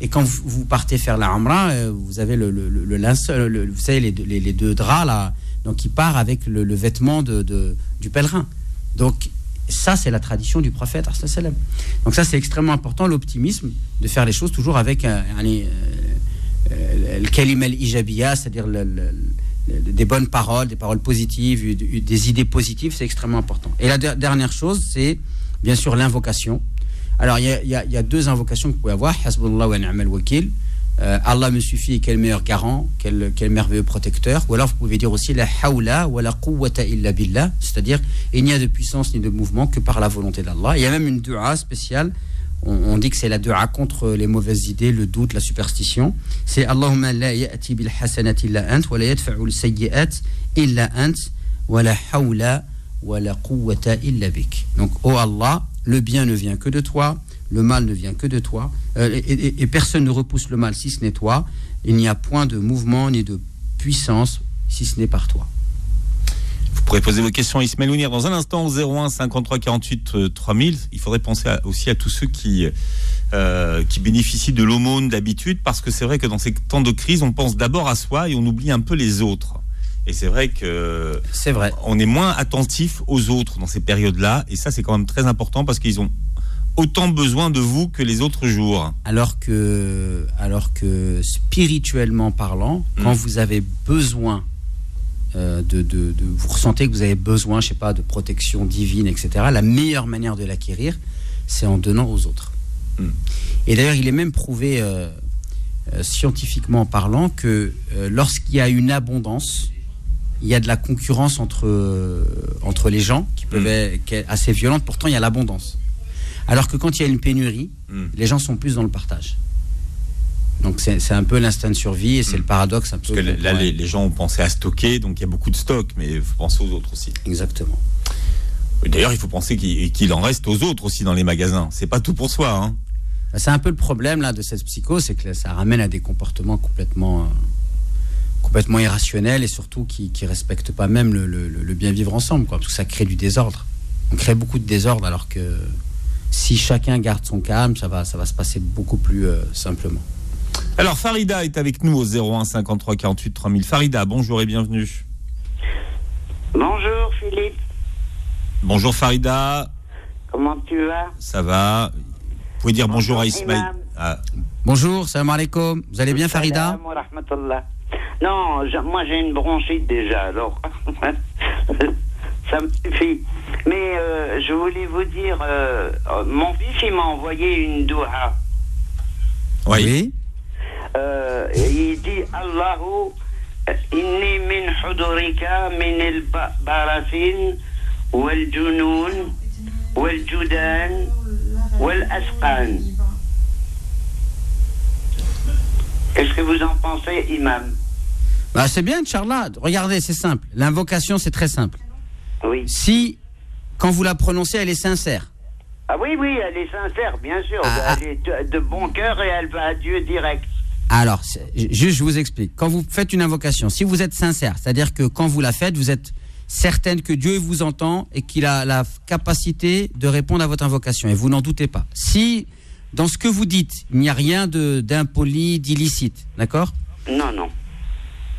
Et quand vous, partez faire la euh, vous avez le, le, linceul, vous savez, les, deux draps là. Donc il part avec le, vêtement de, du pèlerin. Donc ça, c'est la tradition du prophète. Donc ça, c'est extrêmement important, l'optimisme, de faire les choses toujours avec un, euh, euh, le kalim al-ijabiya, c'est-à-dire des bonnes paroles, des paroles positives, des idées positives, c'est extrêmement important. Et la dernière chose, c'est bien sûr l'invocation. Alors, il y, a, deux invocations que vous pouvez avoir. Hasbullah wa ni'mal wakil. Euh, Allah me suffit quel meilleur garant, quel, quel, merveilleux protecteur. Ou alors vous pouvez dire aussi la hawla wa la quwwata illa billah, c'est-à-dire il n'y a de puissance ni de mouvement que par la volonté d'Allah. Il y a même une dua spéciale. On, dit que c'est la dua contre les mauvaises idées, le doute, la superstition. C'est Allahumma la ya'ti bil hasanati illa ant wa la yadfa'u al sayyi'at illa ant wa la hawla wa la quwwata illa bik. Donc, oh Allah, le bien ne vient que de toi, le mal ne vient que de toi, euh, et, personne ne repousse le mal si ce n'est toi. Il n'y a point de mouvement ni de puissance si ce n'est par toi. Vous pourrez poser vos questions à Ismaël Ounir dans un instant au 01 53 48 3000. Il faudrait penser aussi à tous ceux qui, euh, qui bénéficient de l'aumône d'habitude, parce que c'est vrai que dans ces temps de crise, on pense d'abord à soi et on oublie un peu les autres. Et c'est vrai que c'est vrai. On est moins attentif aux autres dans ces périodes-là, et ça c'est quand même très important parce qu'ils ont autant besoin de vous que les autres jours. Alors que, alors que spirituellement parlant, hmm. quand vous avez besoin euh, de, de, vous ressentez que vous avez besoin, je sais pas, de protection divine, etc. La meilleure manière de l'acquérir, c'est en donnant aux autres. Hmm. Et d'ailleurs, il est même prouvé euh, euh, scientifiquement parlant que lorsqu'il y a une abondance, il y a de la concurrence entre, entre les gens qui peut mm. être assez violente. Pourtant, il y a l'abondance. Alors que quand il y a une pénurie, mm. les gens sont plus dans le partage. Donc c'est un peu l'instinct de survie et c'est le mm. paradoxe un peu. Parce que là, les, gens ont pensé à stocker, donc il y a beaucoup de stock, mais il faut penser aux autres aussi. Exactement. D'ailleurs, il faut penser qu'il en reste aux autres aussi dans les magasins. C'est pas tout pour soi. Hein. C'est un peu le problème là de cette psycho, c'est que ça ramène à des comportements complètement. Euh, complètement irrationnel et surtout qui ne respecte pas même le, bien vivre ensemble, quoi, parce que ça crée du désordre. On crée beaucoup de désordre alors que si chacun garde son calme, ça va, ça va se passer beaucoup plus euh, simplement. Alors Farida est avec nous au 01 53 48 3000. Farida, bonjour et bienvenue. Bonjour Philippe. Bonjour Farida. Comment tu vas? Ça va. Vous pouvez dire bonjour, à Ismaël. Ah. Bonjour, salam alaikum. Vous allez bien Farida? Non, moi j'ai une bronchite déjà, alors ça me suffit. Mais euh, je voulais vous dire, euh, mon fils il m'a envoyé une doha. Oui. Euh, il dit Allahu inni min hudurika min al barasin wal junun wal judan wal asqan. Qu'est-ce que vous en pensez, imam? Bah, c'est bien, Inch'Allah. Regardez, c'est simple. L'invocation, c'est très simple. Oui. Si, quand vous la prononcez, elle est sincère. Ah oui, oui, elle est sincère, bien sûr. Ah, elle ah. est de bon cœur et elle va à Dieu direct. Alors, juste, je vous explique. Quand vous faites une invocation, si vous êtes sincère, c'est-à-dire que quand vous la faites, vous êtes certaine que Dieu vous entend et qu'il a la capacité de répondre à votre invocation. Et vous n'en doutez pas. Si, dans ce que vous dites, il n'y a rien d'impoli, d'illicite, d'accord? Non, non.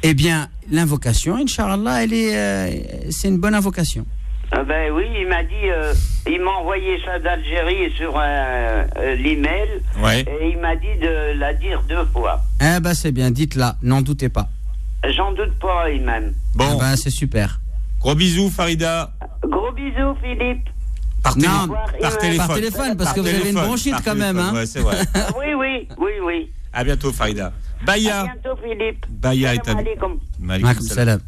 Eh bien, l'invocation, Inch'Allah, elle est, euh, c'est une bonne invocation. Ah ben oui, il m'a dit, euh, il m'a envoyé ça d'Algérie sur euh, l'email, et il m'a dit de la dire deux fois. Eh ben c'est bien, dites-la, n'en doutez pas. J'en doute pas, Imam. Bon, eh ben c'est super. Gros bisous, Farida. Gros bisous, Philippe. Par, non, par, téléphone. par téléphone. parce que vous avez une bronchite quand même. Hein. Ouais, vrai. oui, oui, oui, oui. À bientôt, Farida. Baya. À bientôt, Philippe. Baya est avec salam.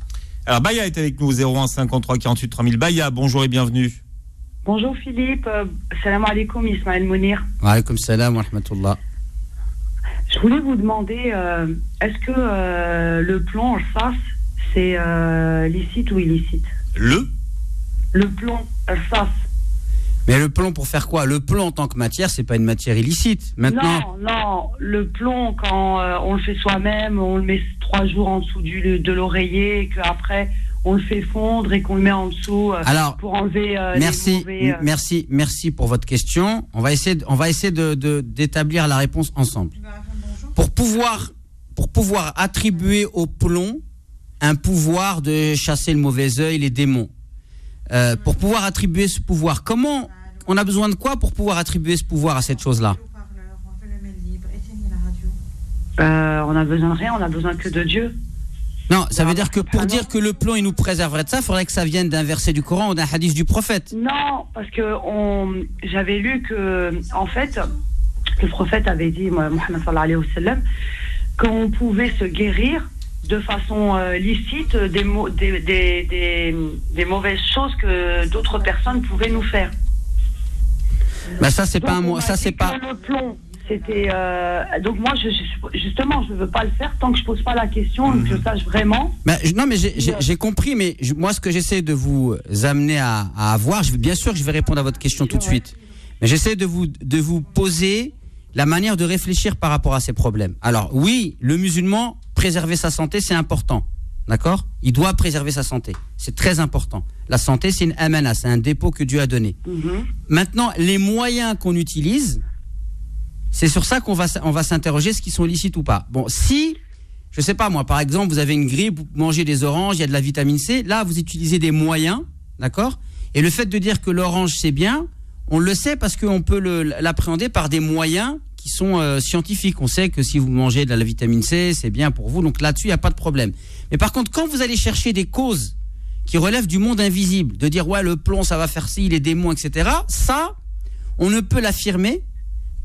Alors, Baya est avec nous, 01 53 48 3000. Baya, bonjour et bienvenue. Bonjour Philippe, euh, salam alaikum Ismaël Mounir. Wa alaikum salam wa rahmatullah. Je voulais vous demander, euh, est-ce que euh, le plomb en face, c'est euh, licite ou illicite? Le? Le plomb face. Mais le plomb pour faire quoi? Le plomb en tant que matière, c'est pas une matière illicite. Maintenant, Non, non, le plomb, quand euh, on le fait soi-même, on le met trois jours en dessous du, de l'oreiller et qu'après on le fait fondre et qu'on le met en dessous euh, Alors, pour enlever euh, les merci, mauvais, euh, merci, merci pour votre question. On va essayer, de- on va essayer de d'établir la réponse ensemble. Pour pouvoir, pour pouvoir attribuer au plomb un pouvoir de chasser le mauvais œil, les démons. Euh, pour pouvoir attribuer ce pouvoir, comment on a besoin de quoi pour pouvoir attribuer ce pouvoir à cette chose-là? Euh, on a besoin de rien, on a besoin que de Dieu. Non, ça veut dire que pour Ah dire que le plomb il nous préserverait de ça, il faudrait que ça vienne d'un verset du Coran ou d'un hadith du prophète. Non, parce que on, j'avais lu que, en fait, le prophète avait dit, Mohammed sallallahu alayhi wa sallam, qu'on pouvait se guérir de façon euh, licite des, mau- des, des, des, mauvaises choses que d'autres personnes pouvaient nous faire. Bah ça c'est pas un mot, ça c'est pas. le plomb. C'était euh, donc moi je, justement je ne veux pas le faire tant que je pose pas la question et que je sache vraiment. Bah, non mais j'ai- compris, mais je- moi ce que j'essaie de vous amener à, à avoir, je, bien sûr que je vais répondre à votre question tout de suite, mais j'essaie de vous de vous poser la manière de réfléchir par rapport à ces problèmes. Alors oui, le musulman préserver sa santé c'est important, d'accord? Il doit préserver sa santé, c'est très important. La santé c'est une amana, c'est un dépôt que Dieu a donné. Mhm. Maintenant, les moyens qu'on utilise, c'est sur ça qu'on va, on va s'interroger ce qui sont licites ou pas. Bon, si, je sais pas moi, par exemple, vous avez une grippe, vous mangez des oranges, il y a de la vitamine C, là, vous utilisez des moyens, d'accord? Et le fait de dire que l'orange c'est bien, on le sait parce qu'on peut l'appréhender par des moyens qui sont euh, scientifiques. On sait que si vous mangez de la vitamine C, c'est bien pour vous, donc là-dessus, il n'y a pas de problème. Mais par contre, quand vous allez chercher des causes qui relèvent du monde invisible, de dire ouais le plomb ça va faire ci, les démons, etc. Ça, on ne peut l'affirmer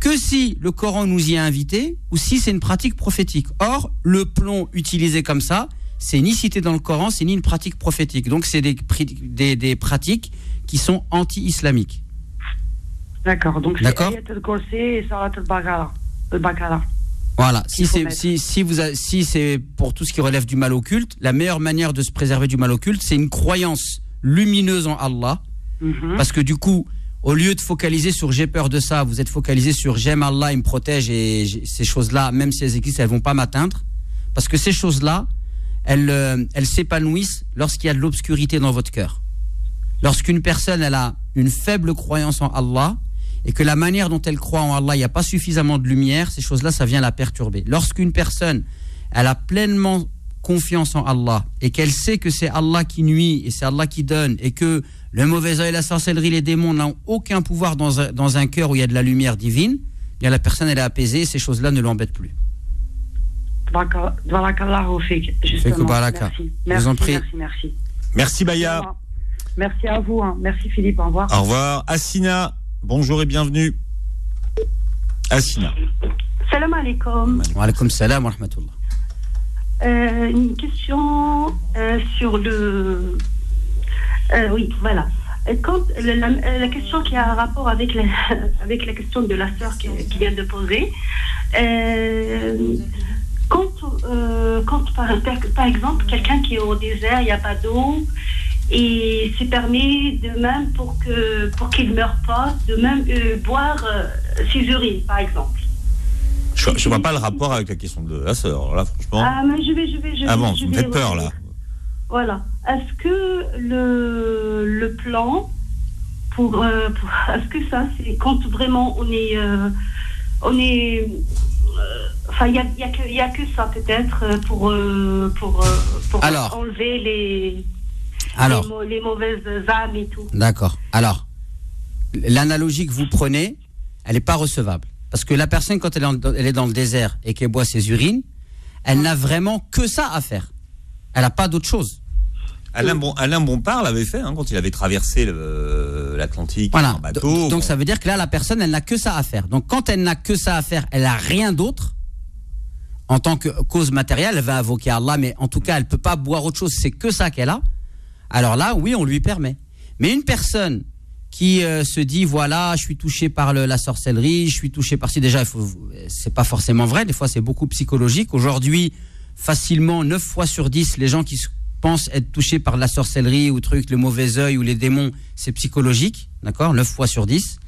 que si le Coran nous y a invités ou si c'est une pratique prophétique. Or, le plomb utilisé comme ça, c'est ni cité dans le Coran, c'est ni une pratique prophétique. Donc c'est des pratiques qui sont anti-islamiques. D'accord. Donc c'est et Salat. Voilà. Si si, si vous a- si c'est pour tout ce qui relève du mal occulte, la meilleure manière de se préserver du mal occulte, c'est une croyance lumineuse en Allah. Mhm. Parce que du coup, au lieu de focaliser sur j'ai peur de ça, vous êtes focalisé sur j'aime Allah, il me protège et ces choses-là, même si elles existent, elles vont pas m'atteindre. Parce que ces choses-là, elles, euh, elles s'épanouissent lorsqu'il y a de l'obscurité dans votre cœur. Lorsqu'une personne, elle a une faible croyance en Allah et que la manière dont elle croit en Allah, il n'y a pas suffisamment de lumière, ces choses-là, ça vient la perturber. Lorsqu'une personne, elle a pleinement confiance en Allah et qu'elle sait que c'est Allah qui nuit et c'est Allah qui donne et que le mauvais œil, la sorcellerie, les démons n'ont aucun pouvoir dans un, dans un cœur où il y a de la lumière divine, eh bien la personne elle est apaisée et ces choses-là ne l'embêtent plus. Justement. Merci. Merci, en prie. merci, merci. Merci Baya. Merci à vous. hein. Merci Philippe. Au revoir. Au revoir. Assina, bonjour et bienvenue. Assina. Salam alaikum. Wa alaykoum salam wa rahmatullah. Euh, une question euh, sur le. Euh, oui, voilà. Quand, la, la- la question qui a un rapport avec la, avec la question de la sœur qui, qui vient de poser. Euh, quand, euh, quand par, par exemple, quelqu'un qui est au désert, il n'y a pas d'eau, et se permet de même pour que pour qu'il ne meure pas, de même euh, boire euh, ses urines, par exemple. Je, je vois pas le rapport avec la question de la sœur. Là, franchement. Ah, mais je vais, je vais, je vais. Ah bon, je vous me faites peur là. Voilà. Est-ce que le, le plan pour, euh, pour- est-ce que ça c'est quand vraiment on est euh, on est enfin il y a, y a que y a que ça peut-être pour pour pour Alors. enlever les Alors. les, mau- les mauvaises âmes et tout. D'accord. Alors, l'analogie que vous prenez, elle n'est pas recevable. Parce que la personne, quand elle est, en- elle est dans le désert et qu'elle boit ses urines, elle n'a vraiment que ça à faire. Elle n'a pas d'autre chose. Alain, bon, Alain Bompard l'avait fait hein, quand il avait traversé le- l'Atlantique Voilà. en bateau. Donc, Bon. ça veut dire que là, la personne, elle n'a que ça à faire. Donc quand elle n'a que ça à faire, elle n'a rien d'autre. En tant que cause matérielle, elle va invoquer Allah, mais en tout cas, elle peut pas boire autre chose. C'est que ça qu'elle a. Alors là, oui, on lui permet. Mais une personne qui euh, se dit voilà, je suis touché par la sorcellerie, je suis touché par ci. Déjà, c'est pas forcément vrai. Des fois, c'est beaucoup psychologique. Aujourd'hui, facilement, 9 fois sur 10, les gens qui, se- pense être touché par la sorcellerie ou truc, le mauvais œil ou les démons, c'est psychologique, d'accord 9 fois sur 10.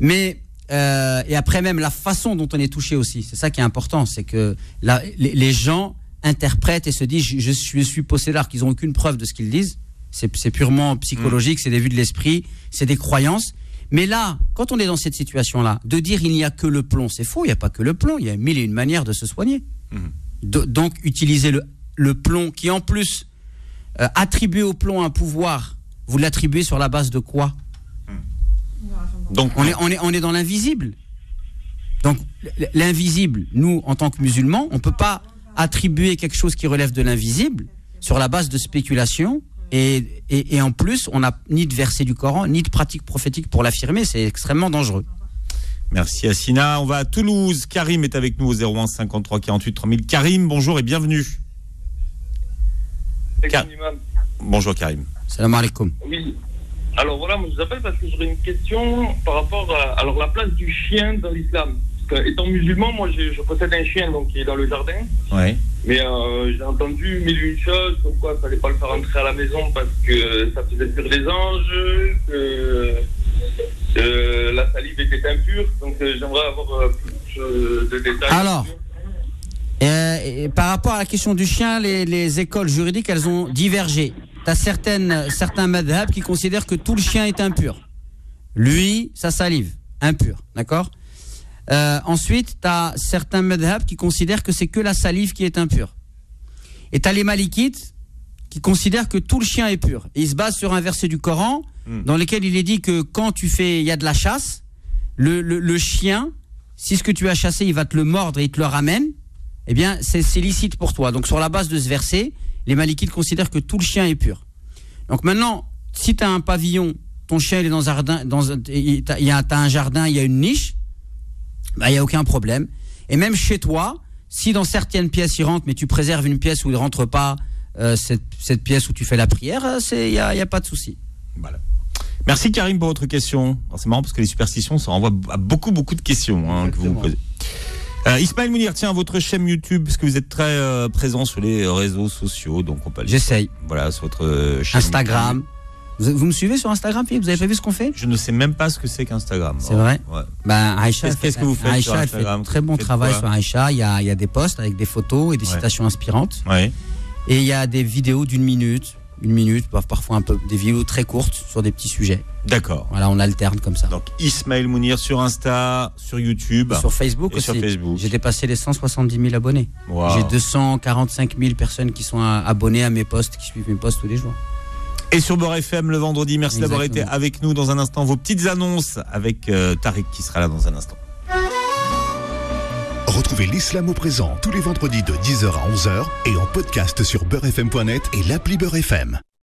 Mais, euh, et après même la façon dont on est touché aussi, c'est ça qui est important, c'est que les, gens interprètent et se disent je, je suis, je suis possédé alors qu'ils n'ont aucune preuve de ce qu'ils disent. C'est purement psychologique, c'est des vues de l'esprit, c'est des croyances. Mais là, quand on est dans cette situation-là, de dire il n'y a que le plomb, c'est faux, il n'y a pas que le plomb, il y a mille et une manières de se soigner. Do- donc, utiliser le, le plomb qui, en plus, euh, attribuer au plomb un pouvoir, vous l'attribuez sur la base de quoi? Donc, on est, on, est, on est dans l'invisible. Donc, l'invisible, nous, en tant que musulmans, on ne peut pas attribuer quelque chose qui relève de l'invisible sur la base de spéculation. Et, et, et en plus, on n'a ni de verset du Coran, ni de pratique prophétique pour l'affirmer. C'est extrêmement dangereux. Merci Assina. On va à Toulouse. Karim est avec nous au 01 53 48 3000. Karim, bonjour et bienvenue. Bonjour Karim. Salam alaikum. Oui. Alors voilà, moi je vous appelle parce que j'aurais une question par rapport à alors, la place du chien dans l'islam. Étant musulman, moi j'ai- je possède un chien donc, qui est dans le jardin. Ouais. Mais euh, j'ai entendu mille une choses, comme quoi il fallait pas le faire entrer à la maison parce que ça faisait fuir les anges, que euh, la salive était impure. Donc euh, j'aimerais avoir plus de détails. Alors, et par rapport à la question du chien, les, les écoles juridiques, elles ont divergé. Tu as certaines, certains madhab qui considèrent que tout le chien est impur. Lui, sa salive, impur. D'accord? Euh, Ensuite, tu as certains madhab qui considèrent que c'est que la salive qui est impure. Et tu as les malikites qui considèrent que tout le chien est pur. Et ils se basent sur un verset du Coran dans lequel il est dit que quand tu fais, il y a de la chasse, le, le- le chien, si ce que tu as chassé, il va te le mordre et il te le ramène, eh bien, c'est licite pour toi. Donc, sur la base de ce verset, les malikites considèrent que tout le chien est pur. Donc, maintenant, si tu as un pavillon, ton chien il est dans un jardin, dans il y a, un jardin, il y a une niche, bah, il n'y a aucun problème. Et même chez toi, si dans certaines pièces il rentre, mais tu préserves une pièce où il ne rentre pas, euh, cette, cette pièce où tu fais la prière, euh, il n'y a, il y a pas de souci. Voilà. Merci Karim pour votre question. C'est marrant parce que les superstitions, ça renvoie à beaucoup, beaucoup de questions hein, que vous Exactement. posez. Euh, Ismaël Mounir, tiens, votre chaîne YouTube, parce que vous êtes très euh, présent sur les réseaux sociaux, donc on peut J'essaye. Voilà, sur votre euh, chaîne Instagram. Vous, vous me suivez sur Instagram, Philippe? Vous avez pas vu ce qu'on fait? Je ne sais même pas ce que c'est qu'Instagram. C'est vrai? Ouais. Ben, Aïcha, Qu'est-ce- fait- que vous faites Aïcha, sur fait Instagram? un très bon travail sur Aïcha. Il y a, il y a des posts avec des photos et des Ouais. citations inspirantes. Ouais. Et il y a des vidéos d'une minute, une minute, par- parfois un peu, des vidéos très courtes sur des petits sujets. D'accord. Voilà, on alterne comme ça. Donc Ismaël Mounir sur Insta, sur YouTube. sur Facebook et aussi. sur Facebook. J'ai dépassé les 170 000 abonnés. Wow. J'ai 245 000 personnes qui sont euh, abonnées à mes posts, qui suivent mes posts tous les jours. Et sur Beurre FM le vendredi. Merci d'avoir été avec nous dans un instant. Vos petites annonces avec euh, Tariq qui sera là dans un instant. Retrouvez l'islam au présent tous les vendredis de 10h à 11h et en podcast sur beurrefm.net et l'appli Beurre FM.